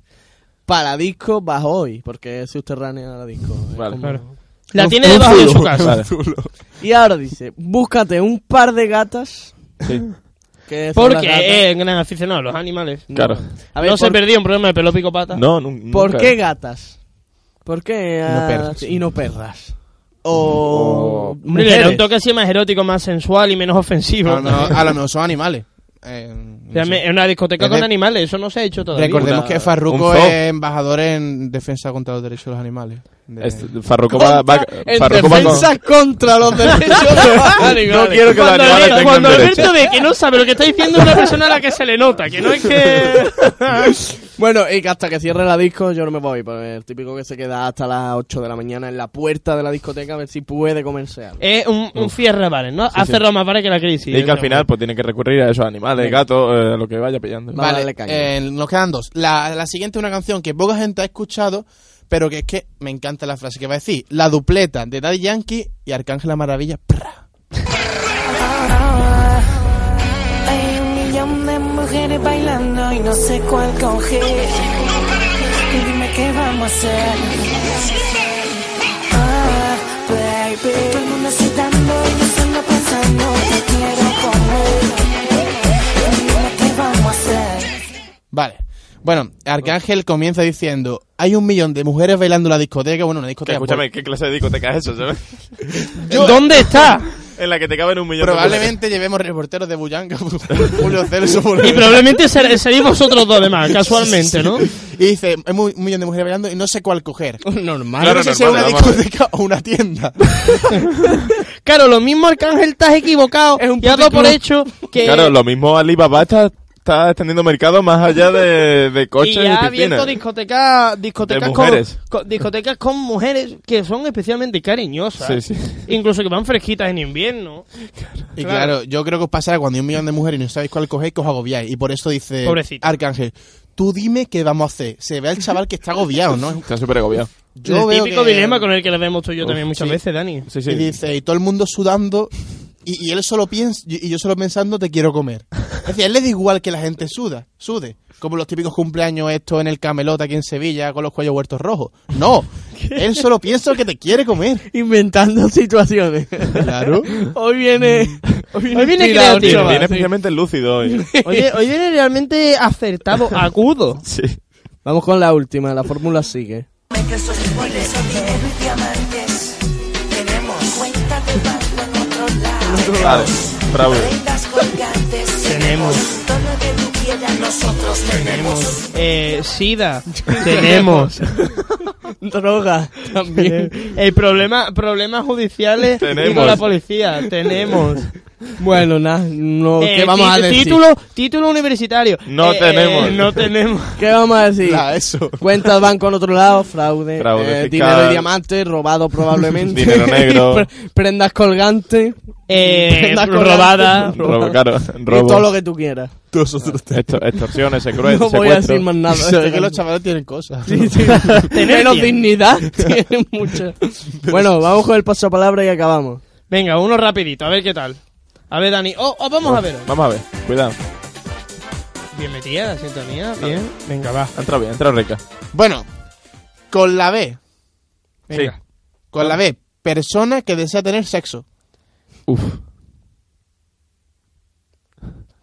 Para disco bajo hoy, porque es subterránea la disco. Vale. como- Claro. La tiene debajo de su casa. Vale. Y ahora dice, búscate un par de gatas. Sí. Que Porque es gran aficionado los animales. Claro. A ver, no se por- perdió un problema de pelo pico pata. No, nun- ¿Por nunca. qué gatas? ¿Por qué no ah, perras. y no perras? O Hombre, le da un toque así más erótico, más sensual y menos ofensivo. A lo mejor, a lo mejor son animales. Eh, no O sea, sé. en una discoteca Es de- con animales, eso no se ha hecho todavía. Recordemos Una- que Farruko es embajador en defensa contra los derechos de los animales. De- Farruko va, va, En Farruko va con- defensa contra los derechos de los animales. No quiero que los Cuando, animales Alberto- tengan cuando. Alberto ve que no sabe lo que está diciendo una persona a la que se le nota, que no es que... Bueno, y que hasta que cierre la disco yo no me voy, porque el típico que se queda hasta las 8 de la mañana en la puerta de la discoteca a ver si puede comerse algo. es un, un cierre bares, ¿no? ha sí. cerrado más bares que la crisis. y que al final pues tiene que recurrir a esos animales, gatos, eh, lo que vaya pillando. Va. Vale, caña. eh, nos quedan dos. La, la siguiente es una canción que poca gente ha escuchado, pero que es que me encanta la frase que va a decir. La dupleta de Daddy Yankee y Arcángela Maravilla. prra. Hay un millón de mujeres bailando y no sé cuál coger. Dime qué vamos a hacer. Ah, baby. Todo el mundo y yo solo pensando que quiero comer. Dime qué vamos a hacer. Vale. Bueno, Arcángel comienza diciendo, hay un millón de mujeres bailando en la discoteca, bueno, una Que, discoteca... escúchame, ¿qué clase de discoteca es eso, sabes? ¿Dónde está? en la que te caben un millón de Probablemente llevemos reporteros de Bullanga, Julio Celso, Y probablemente ser- seréis vosotros dos demás, casualmente, ¿no? Y dice, hay un millón de mujeres bailando y no sé cuál coger. Normal. Claro, no sé si es una discoteca o una tienda. Claro, lo mismo Arcángel, estás equivocado. Es un y por hecho que... Claro, lo mismo Alibaba está, está extendiendo mercado más allá de, de y coches y, ya ha abierto discotecas, discotecas, con, discotecas con mujeres que son especialmente cariñosas. Sí, sí. Incluso que van fresquitas en invierno. Y Claro. claro. yo creo que os pasará cuando hay un millón de mujeres y no sabéis cuál cogéis, que os agobiáis. Y por eso dice Pobrecito. Arcángel, tú dime qué vamos a hacer. Se ve al chaval que está agobiado, ¿no? Está súper agobiado. Yo el veo típico que- dilema con el que le vemos tú y yo Uf, también muchas sí. veces, Dani. Sí, sí. Y dice, y todo el mundo sudando, y, y él solo piensa, y yo solo pensando, te quiero comer. Es decir, a él le da igual que la gente suda, sude. Como los típicos cumpleaños estos en el Camelot aquí en Sevilla con los cuellos huertos rojos. No, él solo piensa que te quiere comer. Inventando situaciones. Claro. Hoy viene. Hoy viene, Hoy viene inspirado, creativo. Viene, viene especialmente lúcido hoy. Oye, hoy viene realmente acertado, agudo. Sí. Vamos con la última, la fórmula sigue. Que esos spoilers son de oro y diamantes. Tenemos. Todo lo que tú quieras nosotros tenemos. Eh, SIDA. Tenemos. Droga también. El problema, problemas judiciales y Tenemos. con la policía. Tenemos. bueno, nada, no, Eh, ¿qué vamos a decir? Título, título universitario. No Eh, tenemos. eh, no tenemos. ¿Qué vamos a decir? La eso. Cuentas banco en otro lado, fraude, Fraude eh, dinero y diamantes, robado probablemente. Dinero negro. Pre- prendas colgantes. Eh, Prendas colgantes, robada. Robo, claro. Y todo lo que tú quieras. Esto- extorsiones, secuestros, No voy a decir más nada. Se ve que los chavales tienen cosas. Sí, sí. Tener Menos dignidad tienen mucho. Bueno, vamos con el pasapalabra y acabamos. Venga, uno rapidito, a ver qué tal. A ver, Dani. Oh, oh, vamos a ver. Vamos a ver, cuidado. Bien metida la sintonía, bien. Venga, va. Ha entrado bien, ha entrado rica. Bueno, con la B. Venga. Con la B. Persona que desea tener sexo. Uf.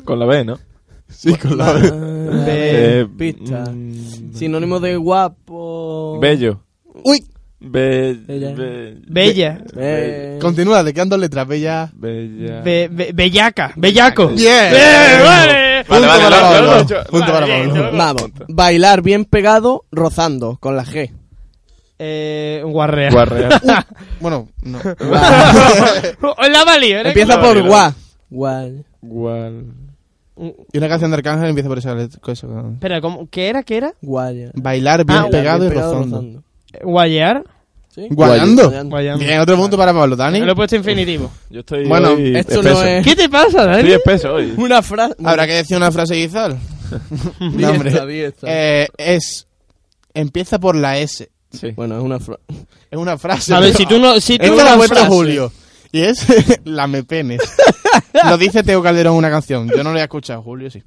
Con la B, ¿no? Sí, con la Ah, Eh, pista. mm, Sinónimo de guapo. Bello. Uy, Be- Bella. be- Bella. Eh, continúa, le quedan dos letras, bella. Bella. Be- be- bellaca. Bellaco. Bien. Vale. Punto vale, para vale, Pablo. vale, Punto para Pablo. Vamos. Bailar bien pegado, rozando, con la G. Eh, guarrea. Guarrea. Bueno, no. La valía. Empieza la por gua. Gual. Gual. Y una canción de Arcángel empieza por esa letra. Espera. ¿qué era? ¿Qué era? Guaya. Bailar bien Ah, pegado y pegado, rozando. ¿Guayear? ¿Sí? ¿Guayando? Guayando. Bien, otro punto para Pablo, Dani. Me lo he puesto infinitivo. Yo estoy Bueno, hoy Esto espeso. no es ¿Qué te pasa, Dani? Estoy espeso hoy. una frase. Habrá que decir una frase guizal. no, hombre. Diestra, diestra. Eh, es. Empieza por la S. Sí. Bueno, es una frase. Es una frase. A ver, pero- si tú no... Si tú puesto frase- Julio. Y es la mepenes. lo dice Teo Calderón en una canción. Yo no lo he escuchado, Julio sí.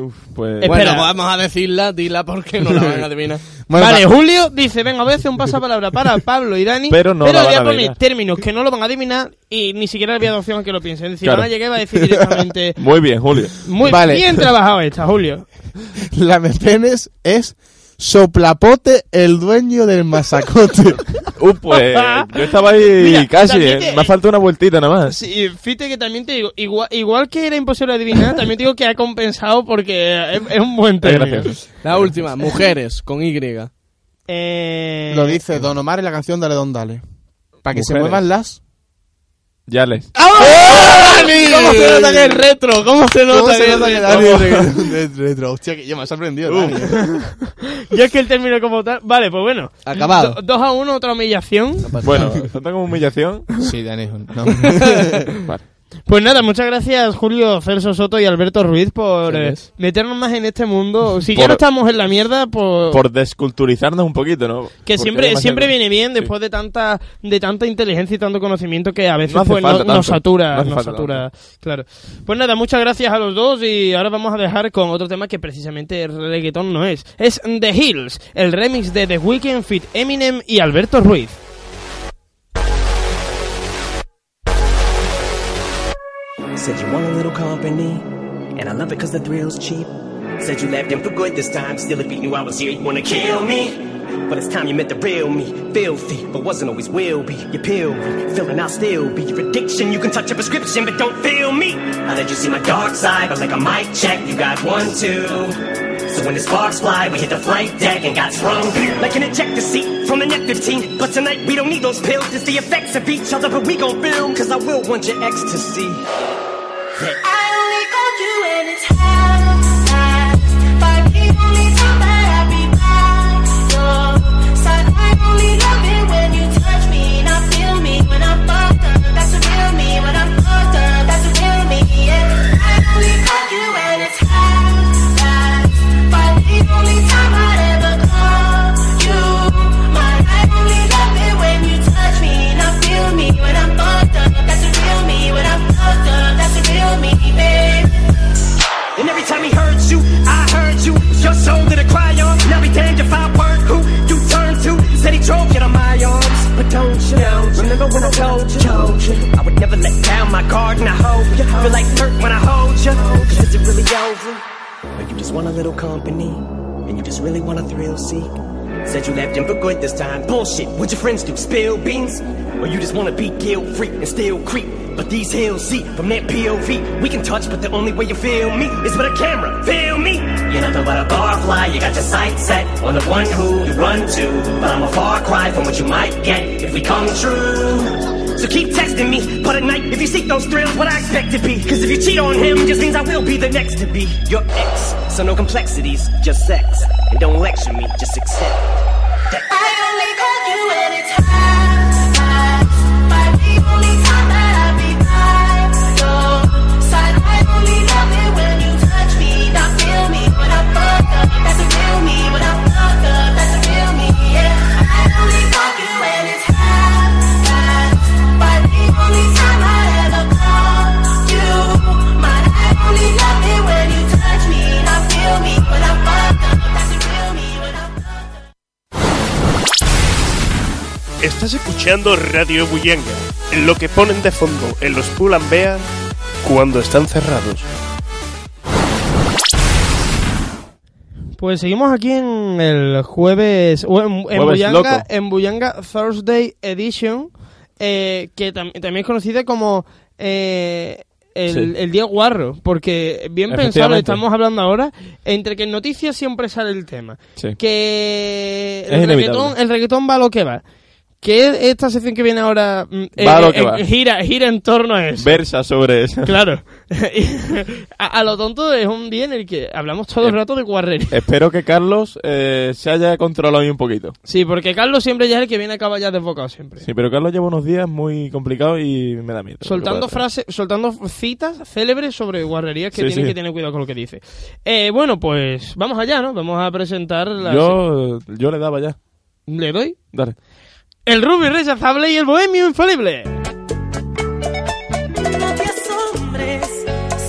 Uf, pues. Espera. Bueno, vamos a decirla, dila porque no la van a adivinar. Bueno, vale, Julio dice, venga, voy a hacer un pasapalabra para Pablo y Dani, Pero no la le voy van a poner adivinar. términos que no lo van a adivinar y ni siquiera le voy a dar opción a que lo piensen. Es decir, Claro. van a llegar y va a decir directamente, Muy bien, Julio. muy Vale. bien trabajado esta, Julio. La mepenes es Soplapote, el dueño del masacote. Uh, pues. Yo estaba ahí Mira, casi, eh. te- Me ha faltado una vueltita nada más. Sí, fíjate que también te digo, igual, igual que era imposible adivinar, también te digo que ha compensado porque es, es un buen gracioso. La última, mujeres, con Y. Eh, Lo dice Don Omar en la canción Dale Don Dale. Para que se muevan las. Ya les. ¿Cómo se nota que es retro? ¿Cómo se nota ¿Cómo que se es nota que? Dani es retro? Hostia, que yo me ha sorprendido. Dani. Yo es que el término como tal... Vale, pues bueno. Acabado. Do- dos a uno, otra humillación. Bueno, tanta como humillación. Sí, Dani. No. Vale. Pues nada, muchas gracias Julio Celso Soto y Alberto Ruiz por eh, meternos más en este mundo. Si ya Por- no estamos en la mierda, por, Por desculturizarnos un poquito, ¿no? que Porque siempre siempre viene bien Sí. después de tanta de tanta inteligencia y tanto conocimiento que a veces No pues, no- nos satura, No nos satura, claro. Pues nada, muchas gracias a los dos y ahora vamos a dejar con otro tema que precisamente reggaetón no es. Es The Hills, el remix de The Weeknd Fit Eminem y Alberto Ruiz. Said you want a little company, and I love it cause the thrill's cheap. Said you left him for good this time, still if he knew I was here, he'd wanna kill me. But it's time you met the real me, filthy, but wasn't always will be. You pill me, feeling I'll still be your addiction. You can touch a prescription, but don't feel me. I let you see my dark side, but like a mic check, you got one, two. So when the sparks fly, we hit the flight deck and got sprung like an ejector seat from an F-15. But tonight we don't need those pills, it's the effects of each other, but we gon' film, cause I will want your ecstasy. I just want a little company? And you just really want a thrill seek? Said you left him for good this time. Bullshit. What'd your friends do? Spill beans? Or you just wanna be guilt free and still creep? But these hills, see, from that POV, we can touch, but the only way you feel me is with a camera. Feel me? You're nothing but a barfly. You got your sights set on the one who you run to. But I'm a far cry from what you might get if we come true. So keep texting me, but at night, if you seek those thrills, what I expect to be. Cause if you cheat on him, just means I will be the next to be your ex. So no complexities, just sex. And don't lecture me, just accept. I Estás escuchando Radio Buyanga, en lo que ponen de fondo en los Pull and Bear cuando están cerrados. Pues seguimos aquí en el jueves, o en, en Jueves Buyanga, loco. en Buyanga Thursday Edition, eh, que tam- también es conocida como eh, el, Sí. el día guarro, porque bien pensado, estamos hablando ahora, entre que en noticias siempre sale el tema, Sí. que el reggaetón, el reggaetón va a lo que va. Que esta sección que viene ahora mm, Va a eh, lo que eh, va. gira gira en torno a eso. Versa sobre eso. Claro. a, a lo tonto es un día en el que hablamos todo Eh, el rato de guarrería. Espero que Carlos eh, se haya controlado ahí un poquito. Sí, porque Carlos siempre ya es el que viene a acabar ya desbocado siempre. Sí, pero Carlos lleva unos días muy complicados y me da miedo. lo Soltando frases, soltando citas célebres sobre guarrerías que Sí, tienen sí. que tener cuidado con lo que dice. Eh, bueno, pues vamos allá, ¿no? Vamos a presentar la... Yo, yo le daba ya. ¿Le doy? Dale. El Ruby rechazable y el Bohemio infalible. No te asombres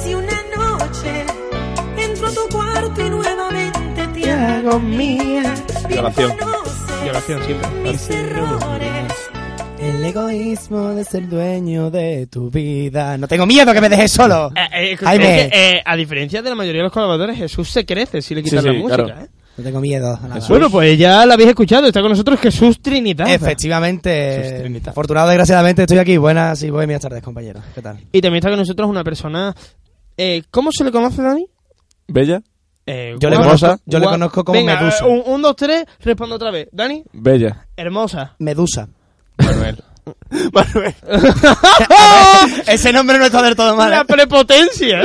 si una noche entro a tu cuarto y nuevamente te hago mía. Violación. Violación siempre. Mis errores. El egoísmo de ser dueño de tu vida. No tengo miedo que me dejes solo. Eh, eh, Jaime. es que, eh, a diferencia de la mayoría de los colaboradores, Jesús se crece si le quitan Sí, la sí, música. claro. No tengo miedo. a nada. Bueno, pues ya la habéis escuchado. Está con nosotros Jesús Trinidad. Efectivamente. Sus trinitas. Afortunado, desgraciadamente, estoy aquí. Buenas y buenas tardes, compañeros. ¿Qué tal? Y también está con nosotros una persona... Eh, ¿Cómo se le conoce, Dani? Bella. Eh, Yo le conozco, yo le conozco como Venga, Medusa. Un, un, dos, tres, respondo otra vez. Dani, Bella. hermosa. Medusa. Manuel. Manuel. Ese nombre no está del todo mal. La ¿eh? prepotencia.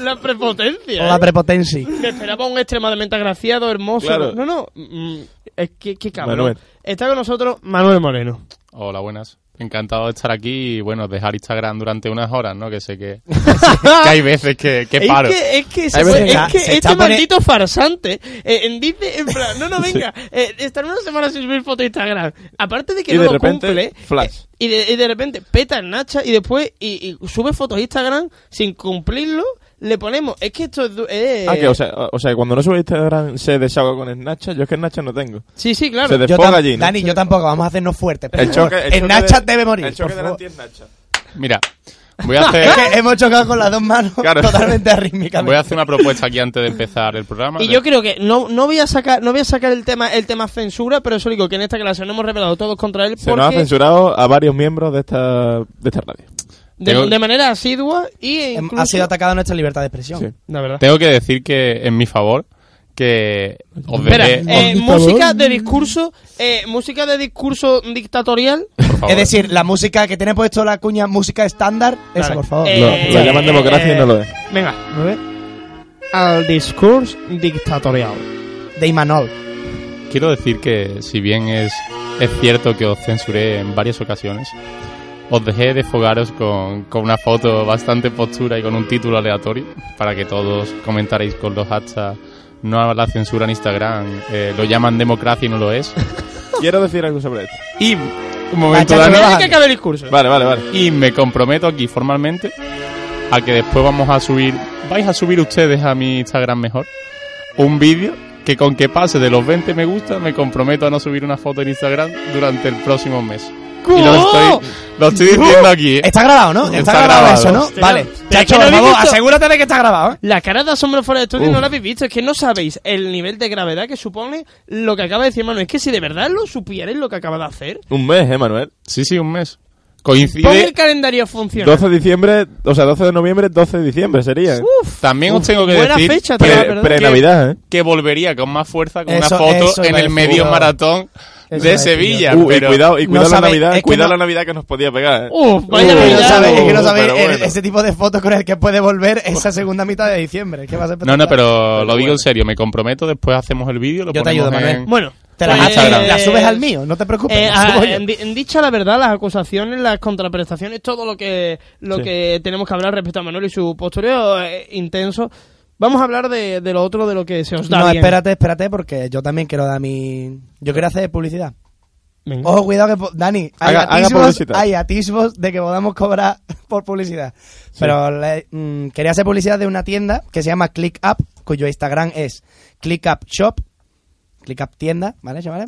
la prepotencia. O la ¿eh? prepotencia. Que esperaba un extremadamente agraciado, hermoso. Claro. No, no. mm, es que, qué cabrón. Manuel. Está con nosotros Manuel Moreno. Hola, buenas. Encantado de estar aquí y, bueno, dejar Instagram durante unas horas, ¿no? Que sé que, que hay veces que, que paro. Es que, es que, se es que se este está pone- maldito farsante eh, en- dice, en plan, no, no, venga, eh, estar una semana sin subir foto a Instagram. Aparte de que Y no de lo repente, cumple, flash. eh, y, de, y de repente peta en Nacha y después y, y sube fotos a Instagram sin cumplirlo, le ponemos, es que esto es... du- eh, Ah, que o sea, o sea, cuando no sube Instagram se desahoga con Snapchat. Yo es que Snapchat no tengo. Sí, sí, claro. Se Yo desfoga allí. ¿no? Dani, yo tampoco. Vamos a hacernos fuertes. El choque, el de- debe morir. El choque por del favor. anti-Snapchat. Mira, voy a hacer, Es que hemos chocado con las dos manos Claro. totalmente arrítmicamente. voy a hacer una propuesta aquí antes de empezar el programa. Y de- yo creo que no, no voy a sacar no voy a sacar el tema el tema censura, pero eso digo que en esta clase no hemos revelado todos contra él Se nos ha censurado a varios miembros de esta, de esta radio. De, Tengo- de manera asidua y incluso Ha sido atacada nuestra libertad de expresión. Sí. la verdad. Tengo que decir que, en mi favor, que os Espera, dejé... eh, os- música de discurso, eh, música de discurso dictatorial. Es decir, la música que tiene puesto la cuña música estándar, esa, Vale. por favor. Eh, Lo, lo llaman democracia y no lo es. Venga. Al discurso dictatorial. De Imanol. Quiero decir que, si bien es, es cierto que os censuré en varias ocasiones, os dejé desfogaros con, con una foto bastante postura y con un título aleatorio para que todos comentaréis con los hashtags no a la censura en Instagram, eh, lo llaman democracia y no lo es. Quiero decir algo sobre esto. Y, un momento, Dani, que acabe el discurso. Vale, vale, vale. y me comprometo aquí formalmente a que después vamos a subir, vais a subir ustedes a mi Instagram mejor, un vídeo que con que pase de los 20 me gusta, me comprometo a no subir una foto en Instagram durante el próximo mes. Y lo estoy, lo estoy diciendo aquí. Está grabado, ¿no? Está, Está grabado, grabado. eso, ¿no? Hostia, vale. pero es Chacho, que no por habéis favor, visto- asegúrate de que está grabado, ¿eh? La cara de asombro fuera de estudio Uf. no la habéis visto. Es que no sabéis el nivel de gravedad que supone lo que acaba de decir Manuel. Es que si de verdad lo supierais lo que acaba de hacer, Un mes, ¿eh, Manuel? Sí, sí, un mes. Pon el Coincide. calendario a funcionar. 12 de diciembre, o sea, 12 de noviembre, 12 de diciembre sería. ¿eh? Uf, También os tengo que buena decir fecha, Pre-. Pre-Navidad, ¿eh? que volvería con más fuerza con Eso- una foto en el medio maratón Eso de Sevilla. Uh, y pero cuidado, y cuidado No la sabe- Navidad, que cuidado no- la Navidad que nos podía pegar, ¿eh? Uf, vaya Es que no Navidad. sabéis, es que no Uh, sabéis bueno. ese tipo de fotos con el que puede volver esa segunda mitad de diciembre. ¿Qué va a ser No, no, pero lo digo en serio, me comprometo, después hacemos el vídeo, lo Yo te ayudo, Manuel. en- Bueno, Te la, Pues, la- eh, la subes al mío, no te preocupes. Eh, ah, en, di- en dicha la verdad, las acusaciones, las contraprestaciones, todo lo que lo Sí. que tenemos que hablar respecto a Manuel y su postureo eh, intenso. Vamos a hablar de, de lo otro, de lo que se os da No, bien. espérate, espérate, porque yo también quiero dar mi... Yo quiero hacer publicidad. Venga. Ojo, cuidado que... Dani, hay, Haga- atisbos, publicidad. hay atisbos de que podamos cobrar por publicidad. Pero le- mm, quería hacer publicidad de una tienda que se llama ClickUp, cuyo Instagram es ClickUp Shop, ClickUp Tienda, ¿vale? ¿vale?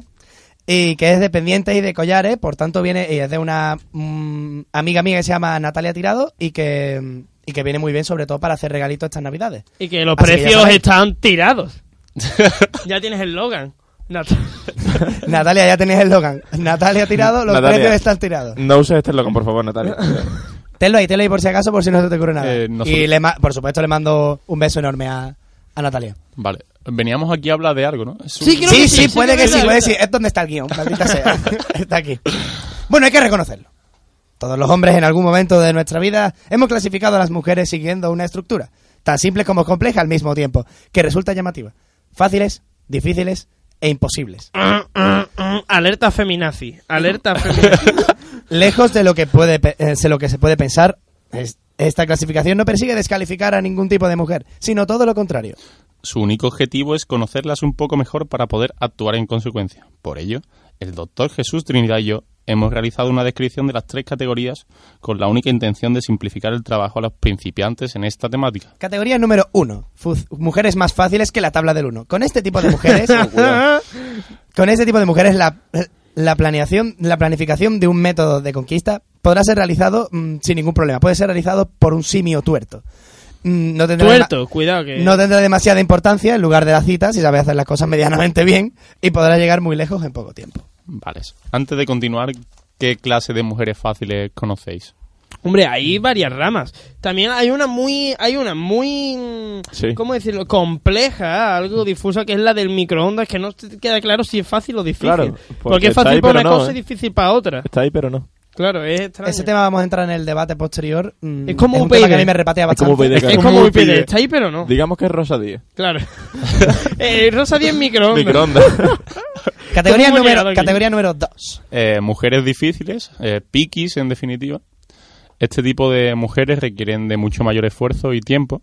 Y que es dependiente y de collares, por tanto viene y es de una mm, amiga mía que se llama Natalia Tirado y que, y que viene muy bien sobre todo para hacer regalitos estas navidades. Y que los Así precios están tirados. ya tienes el Logan. Nat- Natalia, ya tenéis el eslogan. Natalia tirado, los Natalia. precios están tirados. No uses este logo, por favor, Natalia. Tenlo ahí, tenlo ahí por si acaso, por si no se te ocurre nada. Eh, no y le ma- por supuesto le mando un beso enorme a, a Natalia. Vale. Veníamos aquí a hablar de algo, ¿no? Un- Sí, sí, puede que sí, puede que sí. Es donde está el guion, maldita sea. está aquí. Bueno, hay que reconocerlo. Todos los hombres en algún momento de nuestra vida hemos clasificado a las mujeres siguiendo una estructura, tan simple como compleja al mismo tiempo, que resulta llamativa. Fáciles, difíciles e imposibles. Alerta feminazi. Alerta feminazi. Lejos de lo que puede eh, de lo que se puede pensar, es- esta clasificación no persigue descalificar a ningún tipo de mujer, sino todo lo contrario. Su único objetivo es conocerlas un poco mejor para poder actuar en consecuencia. Por ello, el doctor Jesús Trinidad y yo hemos realizado una descripción de las tres categorías con la única intención de simplificar el trabajo a los principiantes en esta temática. Categoría número uno. Mujeres más fáciles que la tabla del uno. Con este tipo de mujeres, con este tipo de mujeres la, la planeación, la planificación de un método de conquista podrá ser realizado mm, sin ningún problema. Puede ser realizado por un simio tuerto. Mm, No tendrá, Tuerto, cuidado que... no tendrá demasiada importancia en lugar de la cita si sabe hacer las cosas medianamente bien y podrá llegar muy lejos en poco tiempo. Vale. Antes de continuar, ¿qué clase de mujeres fáciles conocéis? Hombre, hay varias ramas. También hay una muy, hay una muy, Sí. ¿cómo decirlo? Compleja, algo difusa, que es la del microondas, que no te queda claro si es fácil o difícil. Claro, porque, porque es fácil para una no, cosa ¿eh? y difícil para otra. Está ahí, pero no. Claro, es extraño. Ese tema vamos a entrar en el debate posterior. Mm, Es como un UPyD. tema que a mí me repatea Es como. UPyD, Es como UPyD, está ahí, pero no. Digamos que es Rosa Díez. Claro. eh, Rosa 10 microondas. Microondas. Categoría ¿Cómo hemos número, categoría número 2. Eh, mujeres difíciles, eh, piquis en definitiva. Este tipo de mujeres requieren de mucho mayor esfuerzo y tiempo,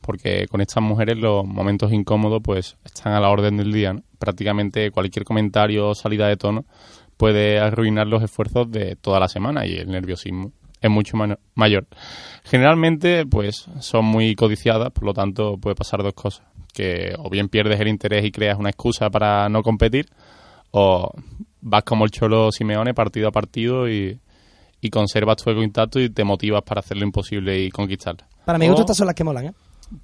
porque con estas mujeres los momentos incómodos pues están a la orden del día. ¿no? Prácticamente cualquier comentario o salida de tono puede arruinar los esfuerzos de toda la semana y el nerviosismo es mucho mayor. Generalmente pues son muy codiciadas, por lo tanto puede pasar dos cosas, que o bien pierdes el interés y creas una excusa para no competir, o vas como el cholo Simeone partido a partido y, y conservas tu ego intacto y te motivas para hacer lo imposible y conquistarla. Para mi gusto estas son las que molan, ¿eh?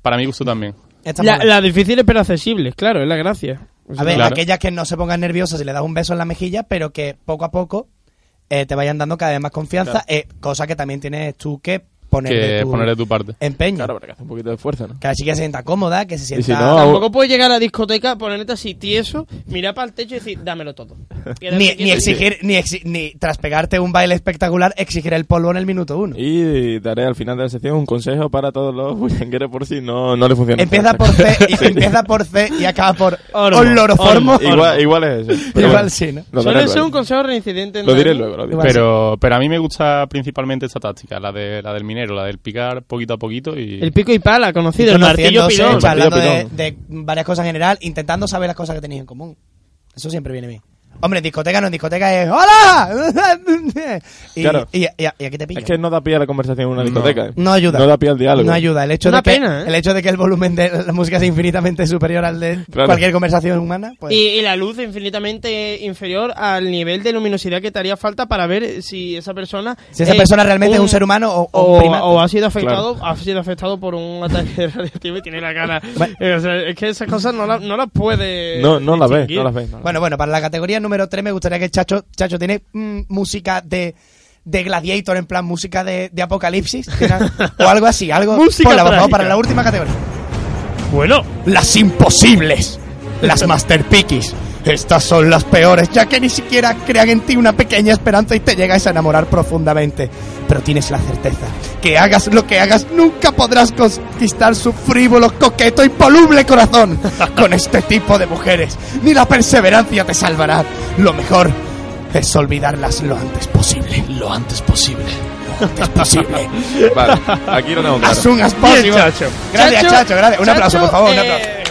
Para mi gusto también. La, molan. la difícil pero accesible, claro, es la gracia. A ver, Claro. aquellas que no se pongan nerviosas y le das un beso en la mejilla, pero que poco a poco eh, te vayan dando cada vez más confianza, Claro. eh, cosa que también tienes tú que poner de Que tu poner de tu parte. empeño. Claro, pero que hace un poquito de esfuerzo, ¿no? Que la chica se sienta cómoda, que se sienta... si no, Tampoco puedes llegar a la discoteca, ponerte así tieso, mirar para el techo y decir, dámelo todo. Ni, exigir, ni, exi- ni tras pegarte un baile espectacular, exigir el polvo en el minuto uno. Y daré al final de la sección un consejo para todos los bullangueros por si no, no le funciona. Empieza por C y, Sí. empieza por C y acaba por ormo. Igual, igual es eso. Pero Igual bueno, sí, ¿no? Lo, Suele ser un consejo reincidente. en Lo diré luego, lo diré. Pero, pero a mí me gusta principalmente esta táctica, la de la del minero, la del picar poquito a poquito y... El pico y pala, conocido, el martillo pilón. charlando de, de varias cosas en general, intentando saber las cosas que tenéis en común. Eso siempre viene bien. Hombre, en discoteca no, en discoteca es ¡Hola! y, Claro. y, y- y aquí te pillo. Es que no da pie a la conversación en una discoteca. ¿eh? No ayuda. No da pie al diálogo. No ayuda. El hecho, Una de que, pena, ¿eh? el hecho de que el volumen de la música sea infinitamente superior al de Claro. cualquier conversación humana, pues... Y, y la luz infinitamente inferior al nivel de luminosidad que te haría falta para ver si esa persona si esa es persona realmente es un ser humano o, o o, un primate. o ha sido afectado ha sido afectado por un ataque radiactivo y tiene la cara Eh, o sea, es que esas cosas no, la- no las puede No, no no las ves. no las Bueno, bueno, para la categoría número 3 me gustaría que Chacho, Chacho tiene mm, música de, de Gladiator, en plan música de, de Apocalipsis, ¿tiene- o algo así, algo... Música Ponla, por favor, trágica. para la última categoría. bueno Las imposibles, las Master Pickies. Estas son las peores, ya que ni siquiera crean en ti una pequeña esperanza y te llegas a enamorar profundamente. Pero tienes la certeza que hagas lo que hagas, nunca podrás conquistar su frívolo, coqueto y voluble corazón. Con este tipo de mujeres, ni la perseverancia te salvará. Lo mejor es olvidarlas lo antes posible. Lo antes posible. Lo antes posible. Vale, aquí lo tengo claro. As soon as. Bien, Chacho. Gracias, Chacho, Chacho, gracias. Un aplauso, por favor, un eh, aplauso.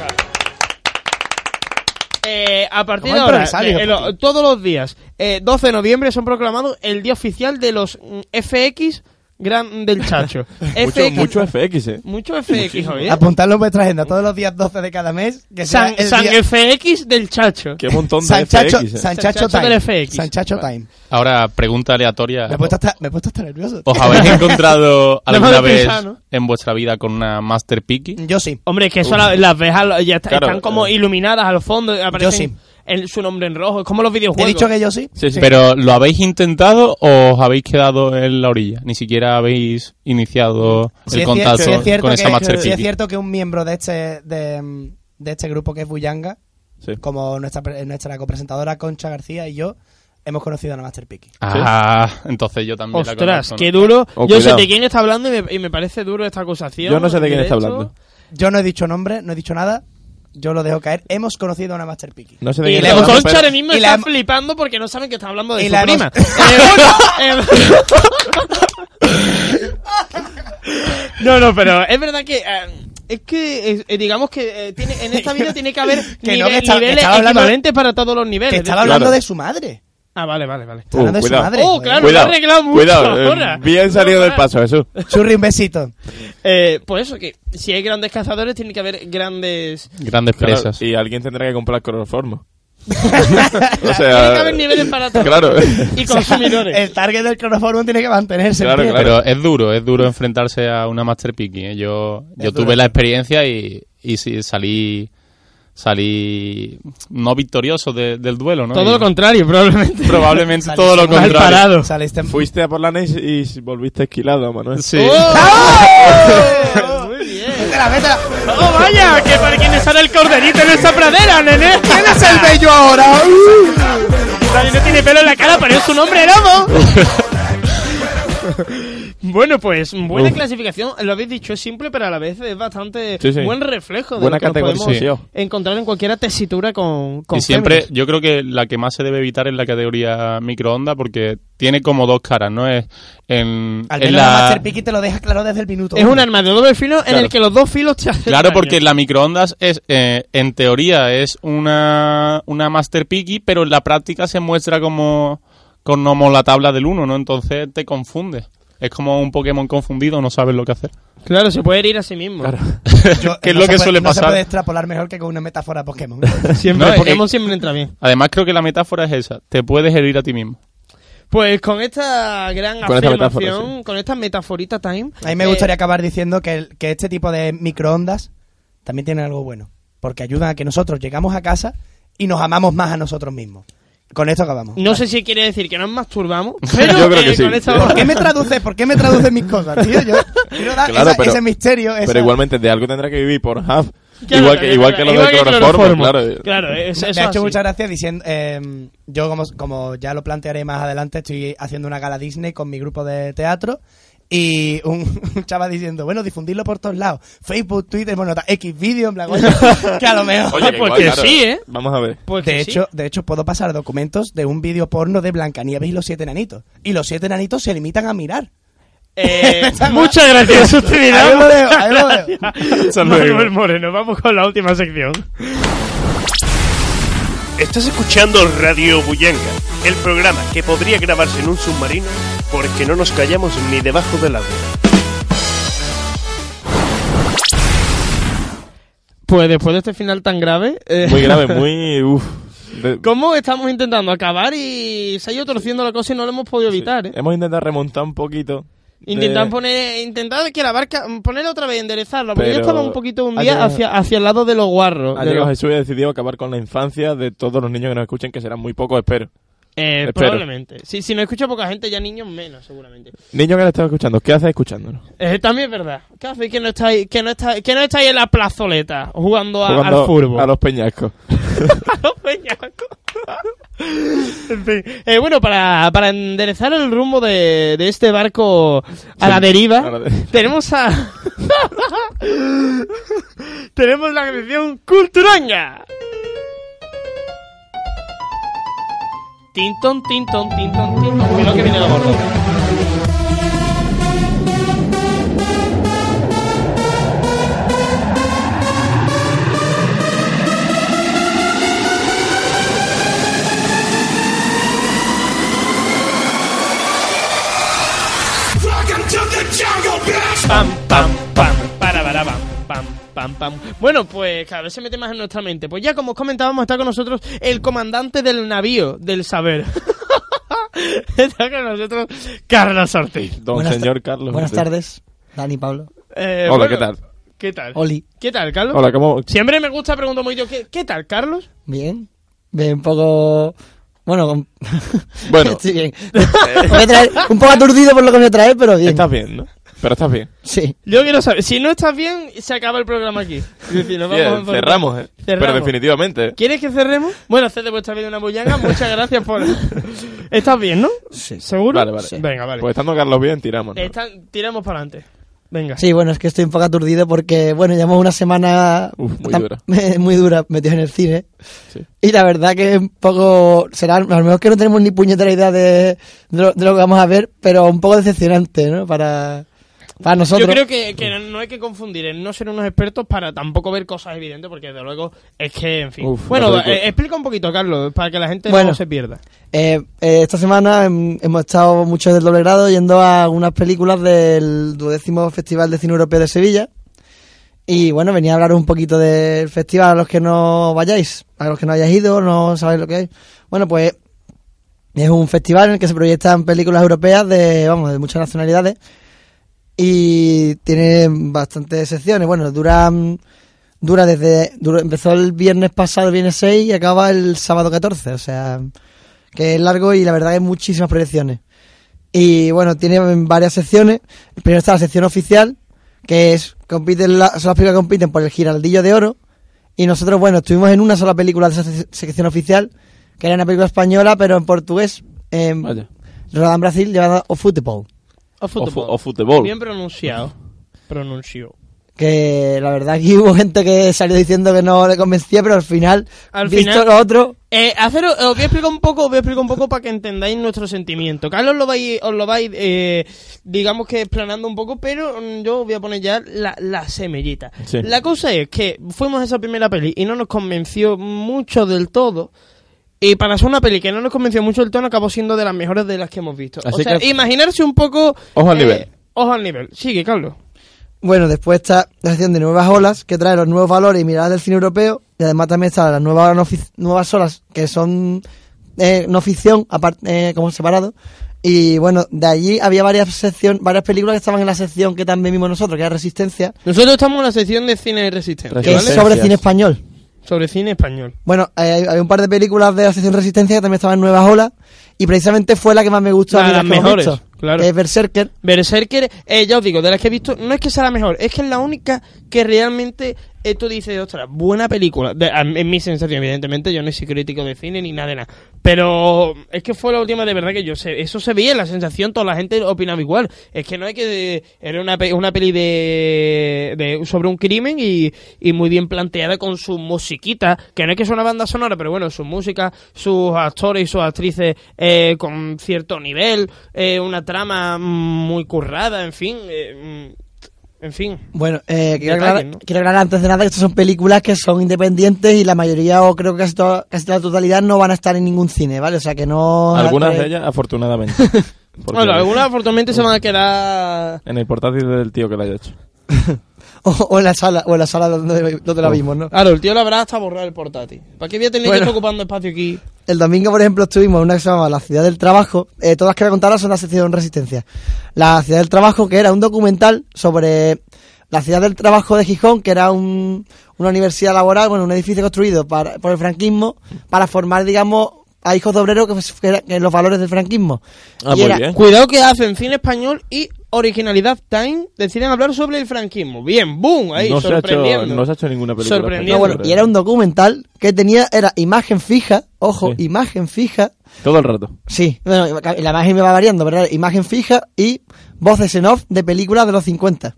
Eh, a partir de ahora, eh, lo- todos los días, eh, 12 de noviembre son proclamados el día oficial de los mm, FX gran del chacho. Mucho, FX, mucho FX, eh. Mucho FX, Javier. Apuntadlo en vuestra agenda todos los días 12 de cada mes. Que San, el San día- FX del chacho. Qué montón de San Chacho, FX. eh. San Chacho San Chacho del Time. FX. San Chacho Time. Ahora, pregunta aleatoria. Me he puesto hasta, me he puesto hasta nervioso. ¿Os habéis encontrado alguna vez pensar, ¿no? en vuestra vida con una Master Piki? Yo sí. Hombre, es que eso la- las ves, ya está- Claro, están como eh. iluminadas al fondo, aparecen sí. El- su nombre en rojo, es como los videojuegos. He dicho que yo sí. Pero ¿lo habéis intentado o os habéis quedado en la orilla? Ni siquiera habéis iniciado Sí el cier- contacto sí es cierto con que- esa Master sí es cierto que un miembro de este de, de este grupo que es Buyanga, Sí. como nuestra pre- nuestra copresentadora Concha García y yo, hemos conocido a la Master Piki. Ah, entonces yo también la Ostras, conozco. ¿no? qué duro. Oh, yo sé cuidado. de quién está hablando y me, y me parece duro esta acusación. Yo no sé de quién está hecho. hablando. Yo no he dicho nombre, no he dicho nada. Yo lo dejo caer. Hemos conocido a una Master Piki. No sé de Y la Concha ahora mismo y está la flipando porque no saben que está hablando de y su la prima. Eh, eh, no, no, pero es verdad que... eh, es que, eh, digamos que eh, tiene, en esta vida tiene que haber Que no, que está- que niveles estaba hablando- equivalentes para todos los niveles. Que estaba hablando de su madre. Ah, vale, vale, vale. Está hablando de su cuidado. madre. Oh, joder. claro, Cuidado, lo he arreglado mucho cuidado, eh, ahora. bien salido del paso, Jesús. Churri, un besito. Eh, pues eso, que si hay grandes cazadores, tiene que haber grandes... Grandes Claro, presas. y alguien tendrá que comprar cloroformo. o Tiene que haber niveles para todos. claro. Y consumidores. El target del cloroformo tiene que mantenerse. Claro, en pie. claro. Pero es duro, es duro enfrentarse a una Master Piki. ¿eh? Yo, yo tuve la experiencia y, y sí, salí salí no victorioso de- del duelo, ¿no? Todo Y lo contrario, probablemente. Probablemente Saliste todo lo mal contrario. parado. Saliste Fuiste a por la NES y volviste esquilado, Manuel. Sí. ¡Oh! Muy bien. Métela, métela. ¡Oh, vaya! ¡Que para quién sale el corderito en esa pradera, nene! ¿Quién es el bello ahora? Nadie no tiene pelo en la cara, pero es un hombre lobo. Bueno, pues buena Uf. clasificación. Lo habéis dicho, es simple, pero a la vez es bastante Sí, sí. buen reflejo de Buena lo que nos podemos encontrar en cualquier tesitura con, con Y siempre, féminas. yo creo que la que más se debe evitar es la categoría microondas porque tiene como dos caras, ¿no? Es en, Al en menos la la... Master Piki te lo deja claro desde el minuto. Es un arma de doble filo en el que los dos filos te hacen Claro, daño. porque la microondas es, eh, en teoría, es una, una Master Piki, pero en la práctica se muestra como, como la tabla del 1, ¿no? Entonces te confunde. Es como un Pokémon confundido, no sabes lo que hacer. Claro, se puede herir a sí mismo. Yo- que es no lo que puede- suele No se pasar. puede extrapolar mejor que con una metáfora Pokémon. Siempre, No, Pokémon eh, siempre entra bien. Además, creo que la metáfora es esa. Te puedes herir a ti mismo. Pues con esta gran Con esta afirmación, con esta metaforita time... A mí me eh, gustaría acabar diciendo que, el- que este tipo de microondas también tienen algo bueno. Porque ayudan a que nosotros llegamos a casa y nos amamos más a nosotros mismos. Con esto acabamos. No sé si quiere decir que nos masturbamos, pero Yo creo que eh, sí. con esta- ¿Por qué me traduce? ¿Por qué me traduces mis cosas, tío? Yo quiero dar Claro, esa- pero- ese misterio. esa- Pero igualmente de algo tendrá que vivir por Hub. Claro, igual que, igual que claro, lo de igual que cloroformo, claro. Claro, es, me eso ha hecho así. mucha gracia diciendo eh, yo como, como ya lo plantearé más adelante estoy haciendo una gala Disney con mi grupo de teatro y un, un chaval diciendo bueno difundirlo por todos lados Facebook Twitter bueno ta- X vídeo en plan oye, que a lo mejor Oye, que Pues igual, que claro. sí, ¿eh? Vamos a ver. Pues de sí. hecho de hecho puedo pasar documentos de un vídeo porno de Blancanieves y los siete enanitos y los siete enanitos se limitan a mirar Eh, muchas gracias. Ahí lo dejo, ahí lo. Manuel Moreno, vamos con la última sección. Estás escuchando Radio Buyanga, el programa que podría grabarse en un submarino porque no nos callamos ni debajo del agua. Pues después de este final tan grave... eh, Muy grave, muy... Uf. De- ¿Cómo estamos intentando acabar y se ha ido torciendo la cosa y no lo hemos podido evitar, eh? Hemos intentado remontar un poquito. De- Intentar poner, intentar que la barca, ponerla otra vez, enderezarla, porque yo Pero estaba un poquito un día hacia, hacia el lado de los guarros. Ha de llegado los- Jesús y ha decidido acabar con la infancia de todos los niños que nos escuchen, que serán muy pocos, espero. Eh, Espero. probablemente. Si, si no escucha poca gente, ya niños menos, seguramente. Niños que nos están escuchando, ¿qué hacéis escuchándonos? Eh, también es verdad. ¿Qué hacéis que no estáis, que no estáis, que no estáis en la plazoleta jugando, a- Jugando al fútbol? A los peñascos. a los peñascos. en fin. Eh, bueno, para, para enderezar el rumbo de, de este barco a la deriva, a la de- tenemos a. tenemos la canción Culturaña. Tinton, tinton, tinton, tinton. Cuidado que viene el gordo. Pam, pam, pam, pam. Bueno, pues cada vez se mete más en nuestra mente. Pues ya como os comentábamos, está con nosotros el comandante del navío del saber. está con nosotros Carlos Ortiz. Don Buenas señor Carlos. Buenas Ortiz. tardes, Dani Pablo. Eh, Hola, bueno, ¿qué tal? ¿Qué tal? Oli. ¿Qué tal, Carlos? Hola, ¿cómo? Siempre me gusta preguntar muy yo, ¿qué, ¿qué tal, Carlos? Bien. Bien, un poco. Bueno, con- Bueno. Estoy bien. Voy a traer- un poco aturdido por lo que me traer, pero bien. Estás bien, ¿no? Pero estás bien. Sí. Yo quiero saber, si no estás bien, se acaba el programa aquí. Es decir, nos Bien, vamos a- cerramos, ¿eh? Pero definitivamente. ¿Quieres que cerremos? Bueno, haced de vuestra vida una bullanga. Muchas gracias por... ¿Estás bien, no? Sí. ¿Seguro? Vale, vale. Venga, vale. Pues estando Carlos bien, tiramos. ¿no? Están- tiramos para adelante. Venga. Sí, bueno, es que estoy un poco aturdido porque, bueno, llevamos una semana Uf, muy tan- dura. muy dura metidos en el cine. Sí. Y la verdad que un poco, será, a lo mejor que no tenemos ni puñetera idea de, de, lo, de lo que vamos a ver, pero un poco decepcionante, ¿no? Para, para nosotros. Yo creo que, que no hay que confundir el no ser unos expertos para tampoco ver cosas evidentes, porque desde luego es que, en fin. Uf, bueno, eh, explica un poquito, Carlos, para que la gente Bueno. no se pierda. Eh, eh, esta semana hem- hemos estado muchos del doble grado yendo a unas películas del duodécimo Festival de Cine Europeo de Sevilla. Y bueno, venía a hablar un poquito del festival a los que no vayáis, a los que no hayáis ido, no sabéis lo que es. Bueno, pues es un festival en el que se proyectan películas europeas de, vamos, de muchas nacionalidades y tiene bastantes secciones. Bueno, dura, dura desde, dura- empezó el viernes pasado, el viernes 6 y acaba el sábado 14, o sea, que es largo y la verdad hay muchísimas proyecciones. Y bueno, tiene varias secciones. Primero está la sección oficial, que es compiten la- son las películas que compiten por el Giraldillo de Oro. Y nosotros, bueno, estuvimos en una sola película de esa se- sección oficial, que era una película española, pero en portugués, Vaya. rodada en Brasil, llamada O Football. O fútbol. o fútbol. Bien pronunciado. Pronunció. Que la verdad que hubo gente que salió diciendo que no le convencía, pero al final, Al visto final- lo otro, Eh, haceros- os voy a explicar un poco, os voy a explicar un poco para que entendáis nuestro sentimiento. Carlos lo vais, os lo vais, eh, digamos que explanando un poco, pero mm, yo os voy a poner ya la, la semillita. Sí. La cosa es que fuimos a esa primera peli y no nos convenció mucho del todo. Y para ser una peli que no nos convenció mucho del todo, acabó siendo de las mejores de las que hemos visto. Así o sea, que- imaginarse un poco... Ojo al eh, nivel. Ojo al nivel. Sigue, Carlos. Bueno, después está la sección de nuevas olas, que trae los nuevos valores y miradas del cine europeo. Y además también están las nuevas, no nuevas olas, que son eh, no ficción, aparte, eh, como separado. Y bueno, de allí había varias sección, varias películas que estaban en la sección que también vimos nosotros, que era Resistencia, Nosotros estamos en la sección de cine de resistencia. que es ¿vale? sobre cine español. Sobre cine español. Bueno, eh, hay un par de películas de la sección Resistencia que también estaban en nuevas olas. Y precisamente fue la que más me gustó a La mí de las mejores, visto, claro. que es Berserker. Berserker, eh, ya os digo, de las que he visto, no es que sea la mejor, es que es la única que realmente esto dice, ostras, buena película. De- en mi sensación, evidentemente, yo no soy crítico de cine ni nada de nada. Pero es que fue la última de verdad que yo sé. Eso se veía la sensación, toda la gente opinaba igual. Es que no hay que. Era una, una peli de, de sobre un crimen y, y muy bien planteada con su musiquita. Que no es que sea una banda sonora, pero bueno, su música, sus actores y sus actrices eh, con cierto nivel, eh, una trama mm, muy currada, en fin. eh, mm, en fin. Bueno, eh, quiero, Detalles, aclarar, ¿no? quiero aclarar antes de nada que estas son películas que son independientes y la mayoría, o creo que casi, toda- casi la totalidad, no van a estar en ningún cine, ¿vale? O sea que no... Algunas de ellas, afortunadamente. Porque Bueno, algunas afortunadamente se van a quedar. En el portátil del tío que la haya hecho. O, o en la sala, o en la sala donde, donde la vimos, ¿no? Claro, el tío la habrá hasta borrar el portátil. ¿Para qué voy a tener Bueno. que estar ocupando espacio aquí? El domingo, por ejemplo, estuvimos en una que se llamaba La Ciudad del Trabajo. Eh, todas las que voy a contar son la sección Resistencia. La Ciudad del Trabajo, que era un documental sobre la Ciudad del Trabajo de Gijón, que era un- una universidad laboral, bueno, un edificio construido para, por el franquismo para formar, digamos, a hijos de obreros que, que que los valores del franquismo. Ah, Y era-. Cuidado que hacen cine español y originalidad time deciden hablar sobre el franquismo. Bien, boom, ahí, no, se ha hecho, sorprendiendo. no se ha hecho ninguna película. Sorprendiendo. Bueno, y era un documental que tenía, era imagen fija, ojo, Sí. imagen fija, Todo el rato. Sí, bueno, la imagen me va variando, pero era imagen fija y voces en off de películas de los 50.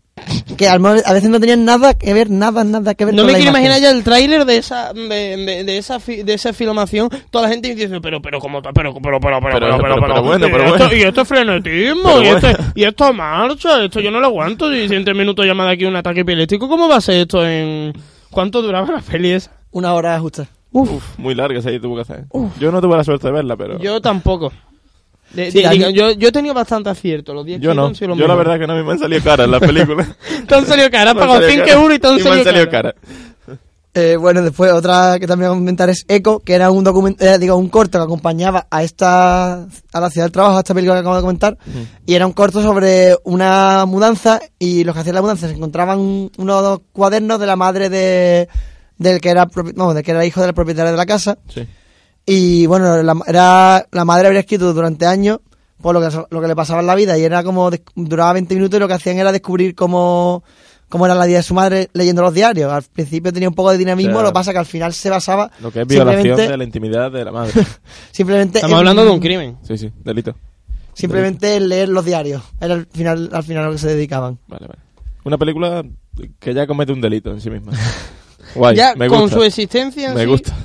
Que a veces no tenían nada que ver, nada, nada que ver No con me la quiero imagen. imaginar ya el tráiler de esa de, de- de esa fi- de esa filmación, toda la gente diciendo, pero pero como pero pero pero pero pero pero Pero- pero, pero- pero bueno, y pero esto, bueno. y esto es frenetismo, Pero y, esto, bueno. y esto es marcha, esto yo no lo aguanto, y si en tres minutos llama de aquí un ataque epiléptico, ¿cómo va a ser esto en cuánto duraba la peli esa? Una hora justa. Uf, muy larga esa ahí tuvo que hacer. Yo no tuve la suerte de verla, pero... Yo tampoco. De- Sí, de- yo, yo he tenido bastante acierto. Los 10 Yo no. han sido los Yo la verdad que no a mí me han salido caras las películas. Te han salido caras, pagado salido 5 caras. euros y te han me salido salido caras. caras. Eh, bueno, después otra que también voy a comentar es Echo, que era un documento, eh, digo, un corto que acompañaba a esta, a la ciudad del trabajo, a esta película que acabo de comentar, y era un corto sobre una mudanza, y los que hacían la mudanza se encontraban unos cuadernos de la madre de, del que era, no, del que era hijo del propietario de la casa, Sí. Y bueno, la, era, la madre habría escrito durante años por lo que, lo que le pasaba en la vida, y era como, duraba 20 minutos y lo que hacían era descubrir cómo, cómo era la vida de su madre leyendo los diarios. Al principio tenía un poco de dinamismo, O sea, lo que pasa que al final se basaba Lo que es violación simplemente, de la intimidad de la madre. simplemente Estamos en- hablando de un crimen. Sí, sí, delito. Simplemente en leer los diarios. Era al final, al final a lo que se dedicaban. Vale, vale. Una película que ya comete un delito en sí misma. Guay, ya me con su existencia en Me sí- gusta.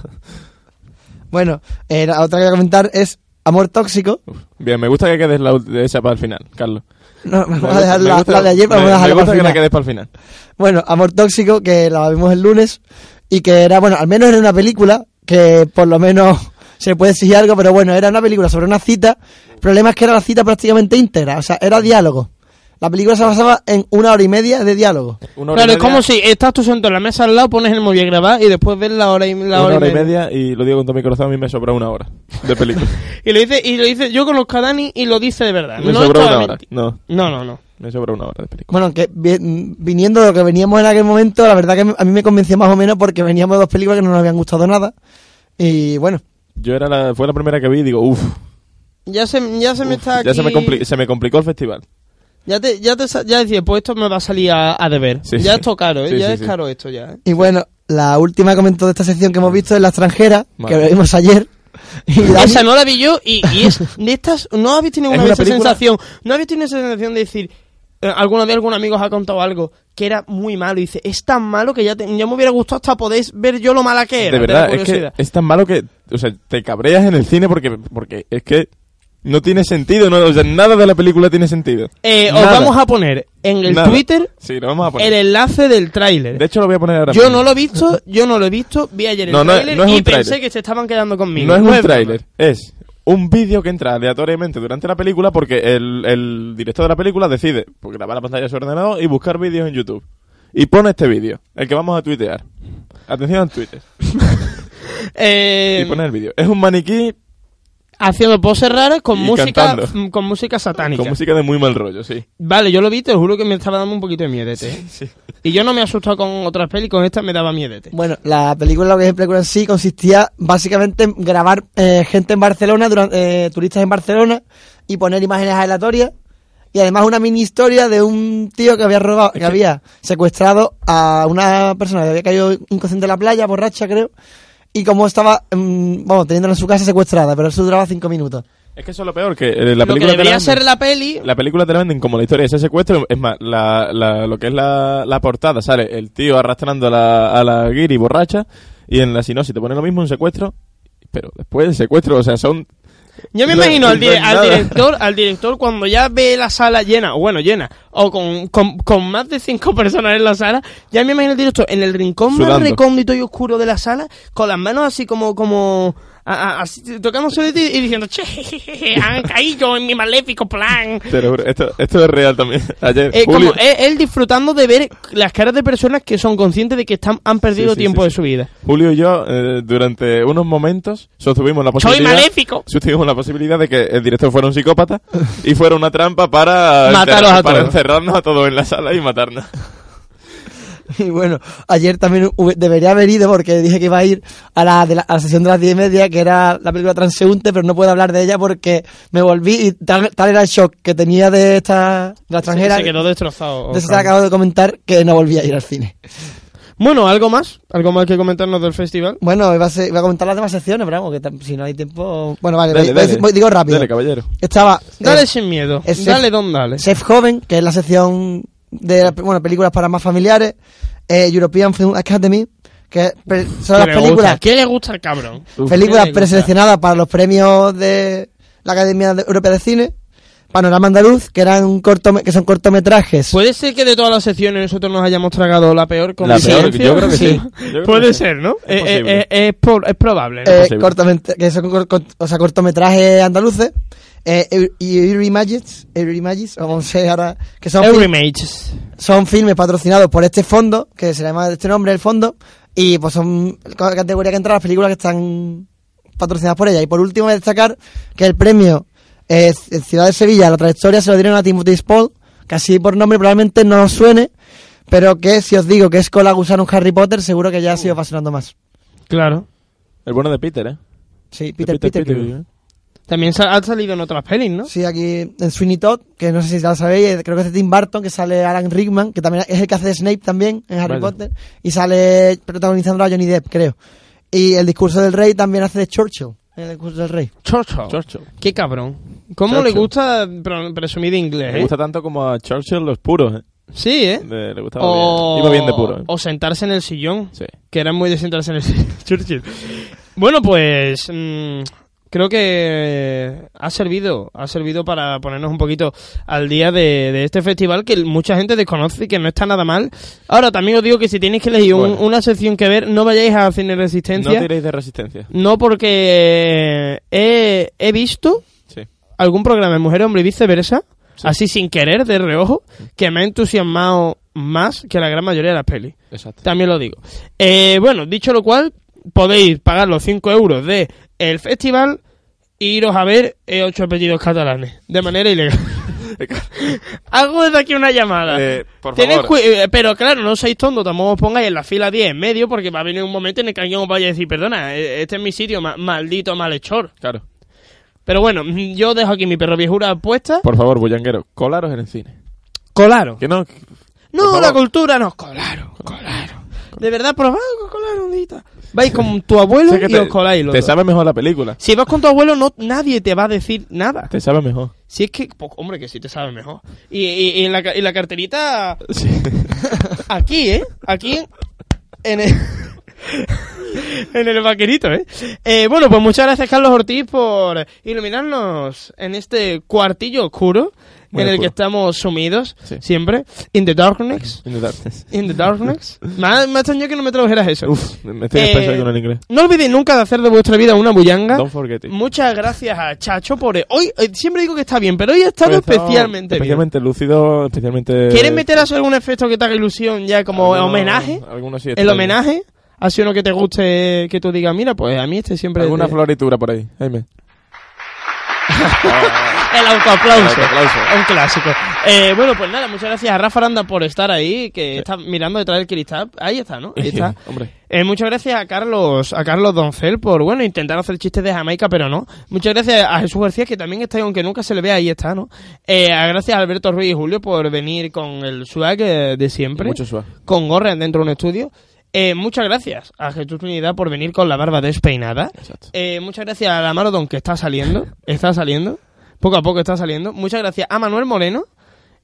Bueno, eh, la otra que voy a comentar es Amor Tóxico. Bien, me gusta que quedes la, ult- esa para el final, Carlos. No, me Me vamos a dejar la, gusta- la de ayer, me- vamos a dejarla Me gusta para el que la quedes para el final. Bueno, Amor Tóxico, que la vimos el lunes, y que era, bueno, al menos era una película que por lo menos se puede exigir algo, pero bueno, era una película sobre una cita. El problema es que era la cita prácticamente íntegra, o sea, era diálogo. La película se basaba en una hora y media de diálogo. Claro, es como si estás tú sentado en la mesa al lado, pones el móvil a grabar y después ves la hora y, la Una hora hora y y media y lo digo con todo mi corazón, a mí me sobra una hora de película. Y lo dice, y lo dice, yo conozco a Dani y lo dice de verdad. me no sobra una hora. No. No, no, no. Me sobra una hora de película. Bueno, que vi- viniendo de lo que veníamos en aquel momento, la verdad que a mí me convenció más o menos porque veníamos de dos películas que no nos habían gustado nada. Y bueno, Yo era la, fue la primera que vi y digo, uff, Ya se, ya se me está ya se me, se me complicó el festival. Ya te, ya te, ya decía, pues esto me va a salir a, a deber. Sí, ya sí. esto caro, ¿eh? Sí, ya sí, es sí. caro esto ya. ¿eh? y bueno, la última que comentó de esta sección que hemos visto es La extranjera, Vale. que vimos ayer. Y Dani- Esa no la vi yo y, y es de estas, ¿no habéis tenido Es una esa sensación? ¿No habéis tenido esa sensación de decir, eh, alguna vez algún amigo os ha contado algo que era muy malo y dice, es tan malo que ya, te- ya me hubiera gustado hasta podéis ver yo lo mala que era? de verdad, es que es tan malo que, o sea, te cabreas en el cine porque, porque es que no tiene sentido, no, o sea, nada de la película tiene sentido. Eh, os Nada. vamos a poner en el Nada. Twitter Sí, lo vamos a poner. el enlace del tráiler. De hecho, lo voy a poner ahora Yo mismo. no lo he visto, yo no lo he visto, vi ayer el No, no es- tráiler no es y un pensé que se estaban quedando conmigo. No es un broma. tráiler, es un vídeo que entra aleatoriamente durante la película porque el, el director de la película decide pues, grabar la pantalla de su ordenador y buscar vídeos en YouTube. Y pone este vídeo, el que vamos a tuitear. Atención en Twitter. Eh, Y pone el vídeo. Es un maniquí haciendo poses raras con Y música cantando. mm, con música satánica. con música de muy mal rollo, sí. Vale, yo lo vi, te juro que me estaba dando un poquito de miedete. ¿eh? Y yo no me he asustado con otras pelis, con esta me daba miedete. Bueno, la película, lo que es la película en sí, consistía básicamente en grabar eh, gente en Barcelona, durante, eh, turistas en Barcelona, y poner imágenes aleatorias. Y además una mini historia de un tío que había robado, que había secuestrado a una persona que había caído inconsciente en la playa, borracha creo, y como estaba, mm, vamos, teniéndola en su casa secuestrada, pero eso duraba cinco minutos. Es que eso es lo peor, que eh, la lo que película te la debería venden- ser la peli, La película te la venden como la historia de ese secuestro. Es más, la, la- lo que es la, la portada sale el tío arrastrando a la, a la guiri borracha y en la sinopsis te pone lo mismo un secuestro, pero después el secuestro, o sea, son... yo me no- imagino al, director, al director cuando ya ve la sala llena, o bueno, llena, o con, con, con más de cinco personas en la sala, ya me imagino al director en el rincón más recóndito y oscuro de la sala, con las manos así como, como, a- a- así, tocándose y diciendo, che, han caído en mi maléfico plan. Te lo juro, esto, esto es real también. Ayer, Eh, Julio- como él, él disfrutando de ver las caras de personas que son conscientes de que están, han perdido Sí, sí, tiempo sí, de su vida. Julio y yo, eh, durante unos momentos, sostuvimos la posibilidad... maléfico! Sostuvimos la posibilidad de que el director fuera un psicópata y fuera una trampa para... Mataros a para todos. encerrarnos a todos en la sala y matarnos. Y bueno, ayer también debería haber ido porque dije que iba a ir a la, de la, a la sesión de las diez y media, que era la película Transeúnte, pero no puedo hablar de ella porque me volví y tal, tal era el shock que tenía de esta de la extranjera. Se, se quedó destrozado. de eso acabo de comentar que no volví a ir al cine. Bueno, ¿algo más? ¿Algo más que comentarnos del festival? Bueno, iba a, ser- iba a comentar las demás secciones, pero vamos, que si no hay tiempo... Bueno, vale, Dale, voy- voy- digo rápido. Dale, caballero. Estaba... Dale eh, sin miedo. es Dale, don, dale. Chef Joven, que es la sección de bueno, películas para más familiares. eh, European Film Academy, que son las ¿Qué le películas... gusta? ¿Qué le gusta al cabrón? películas preseleccionadas para los premios de la Academia de- Europea de Cine, Panorama Andaluz, que eran cortome- que son cortometrajes. Puede ser que de todas las secciones nosotros nos hayamos tragado la peor con La peor, yo creo que sí. Yo creo que Puede ser, ¿no? Es Eh, posible. eh, eh, es, por- es probable, ¿no? Eh, cortomet- que son o sea, cortometrajes andaluces. Eh, y Eurimages, Eurimages, o ahora, que son, Eurimages. son filmes patrocinados por este fondo, que se llama de este nombre el fondo, y pues son ca- categoría que entran las películas que están patrocinadas por ella. Y por último, voy a destacar que el premio eh, C- Ciudad de Sevilla, la trayectoria, se lo dieron a Timothy Spall, que así por nombre probablemente no os suene, pero que si os digo que es Cola Gusano en Harry Potter, seguro que ya se os va sonando más. Claro. El bueno de Peter, ¿eh? Sí, De Peter, Peter, Pettigrew. También ha salido en otras pelis, ¿no? Sí, aquí en Sweeney Todd, que no sé si ya lo sabéis, eh, creo que es de Tim Burton, que sale Alan Rickman, que también es el que hace de Snape también en Harry. Potter, y sale protagonizando a Johnny Depp, creo. Y el discurso del rey también hace de Churchill, en el discurso del rey. Churchill. Qué cabrón. ¿Cómo le Churchill. gusta pre- presumir de inglés, Le eh? gusta tanto como a Churchill los puros, ¿eh? Sí, ¿eh? Le, le gustaba O, bien. Iba bien de puro, ¿eh? o sentarse en el sillón. Sí. Que era muy de sentarse en el sillón. Churchill. Bueno, pues mm, creo que ha servido, ha servido para ponernos un poquito al día de, de este festival que mucha gente desconoce y que no está nada mal. Ahora, también os digo que si tenéis que elegir un- una sección que ver, no vayáis a Cine No Resistencia. tiréis de resistencia. No, porque he, he visto Sí. algún programa de Mujer Hombre y viceversa, así sin querer, de reojo, que me ha entusiasmado más que la gran mayoría de las pelis. Exacto. También lo digo. Eh, bueno, dicho lo cual, podéis pagar los 5 euros de el festival e iros a ver eh, ocho apellidos catalanes, de manera ilegal. Hago desde aquí una llamada. Eh, por favor. eh, pero claro, no seáis tontos, tampoco os pongáis en la fila 10 en medio, porque va a venir un momento en el que alguien os vaya a decir, perdona, este es mi sitio, ma- maldito malhechor. Claro. Pero bueno, yo dejo aquí mi perro viejura puesta. Por favor, bullanguero, colaros en el cine. Colaro. Que no. No, la cultura no, colaro, colaro. De verdad, probad con colaro un. Vais con tu abuelo que y te, os coláis los te dos. sabe mejor la película. Si vas con tu abuelo, no, nadie te va a decir nada. Te sabe mejor. Si es que, pues, hombre, que sí te sabe mejor. Y, y- y en, la, la carterita, aquí, ¿eh? Aquí, en el, en el vaquerito, ¿eh? ¿eh? Bueno, pues muchas gracias, Carlos Ortiz, por iluminarnos en este cuartillo oscuro Muy en el que estamos sumidos, Sí. siempre, in the darkness. In the darkness. In the darkness. me, ha, me ha extrañado que no me tradujeras eso. Uf, me estoy Eh, con el inglés. No olvidéis nunca de hacer de vuestra vida una bullanga. Don't forget it. Muchas gracias a Chacho por... Hoy, eh, siempre digo que está bien, pero hoy ha estado Hoy he estado especialmente bien. Especialmente lúcido, especialmente... ¿Quieres meter a algún efecto que te haga ilusión ya como Alguno- homenaje? alguno sí ¿El homenaje? ¿Ha sido uno que te guste que tú digas, mira, pues a mí este siempre... Alguna de- floritura por ahí, Jaime. El autoaplauso. El autoaplauso. Un clásico. Eh, bueno, pues nada, muchas gracias a Rafa Aranda por estar ahí, que está mirando detrás del cristal. Ahí está, ¿no? Ahí está. Hombre. Eh, muchas gracias a Carlos, a Carlos Doncel por, bueno, intentar hacer chistes de Jamaica, pero no. Muchas gracias a Jesús García, que también está ahí, aunque nunca se le vea, ahí está, ¿no? Eh, gracias a Alberto Ruiz y Julio por venir con el swag eh, de siempre. Mucho swag. Con gorra dentro de un estudio. Eh, muchas gracias a Jesús Unidad por venir con la barba despeinada. Eh, muchas gracias a la Marodon que está saliendo. Está saliendo. Poco a poco está saliendo. Muchas gracias a Manuel Moreno.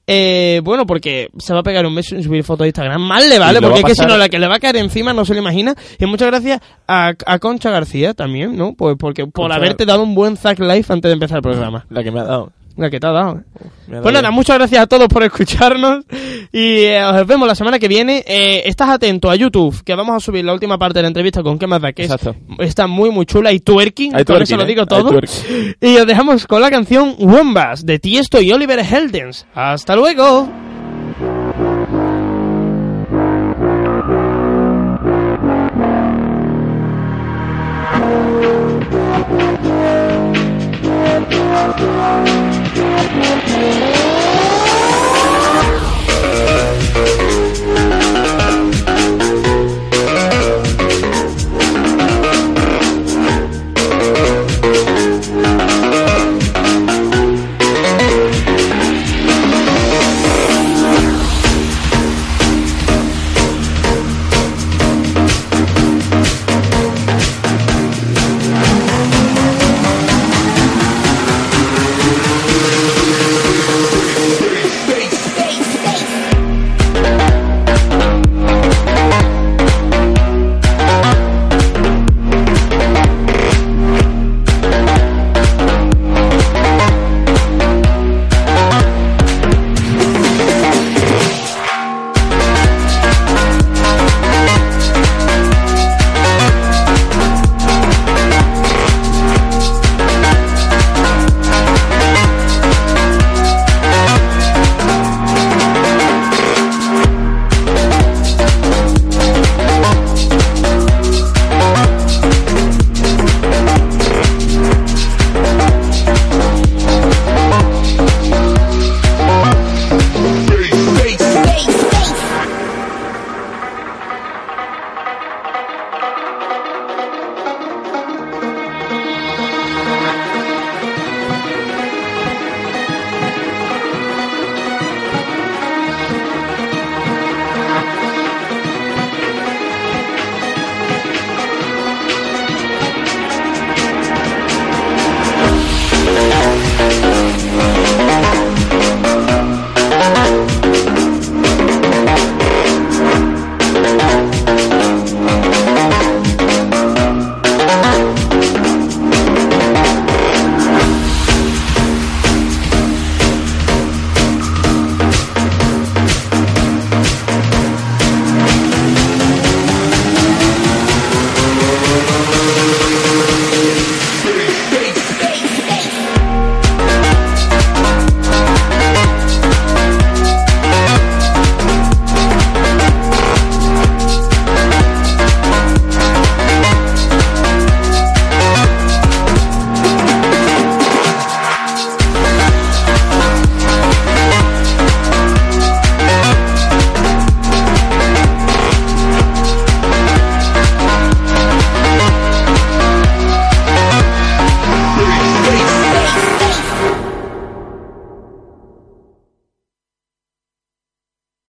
Eh, bueno, porque se va a pegar un beso en subir fotos de Instagram. Mal le vale, porque es a que si no, la que le va a caer encima no se lo imagina. Y muchas gracias a, a Concha García también, ¿no? Pues porque por Concha- haberte dado un buen Zack Life antes de empezar el programa. La que me ha dado. La que te ha dado. ¿eh? Ha Pues nada, muchas gracias a todos por escucharnos y eh, os vemos la semana que viene. Eh, estás atento a YouTube, que vamos a subir la última parte de la entrevista con qué más da que es- Exacto. está muy muy chula y twerking, Hay con twerking, eso lo ¿eh? digo todo. Y os dejamos con la canción Wombas de Tiesto y Oliver Heldens. Hasta luego.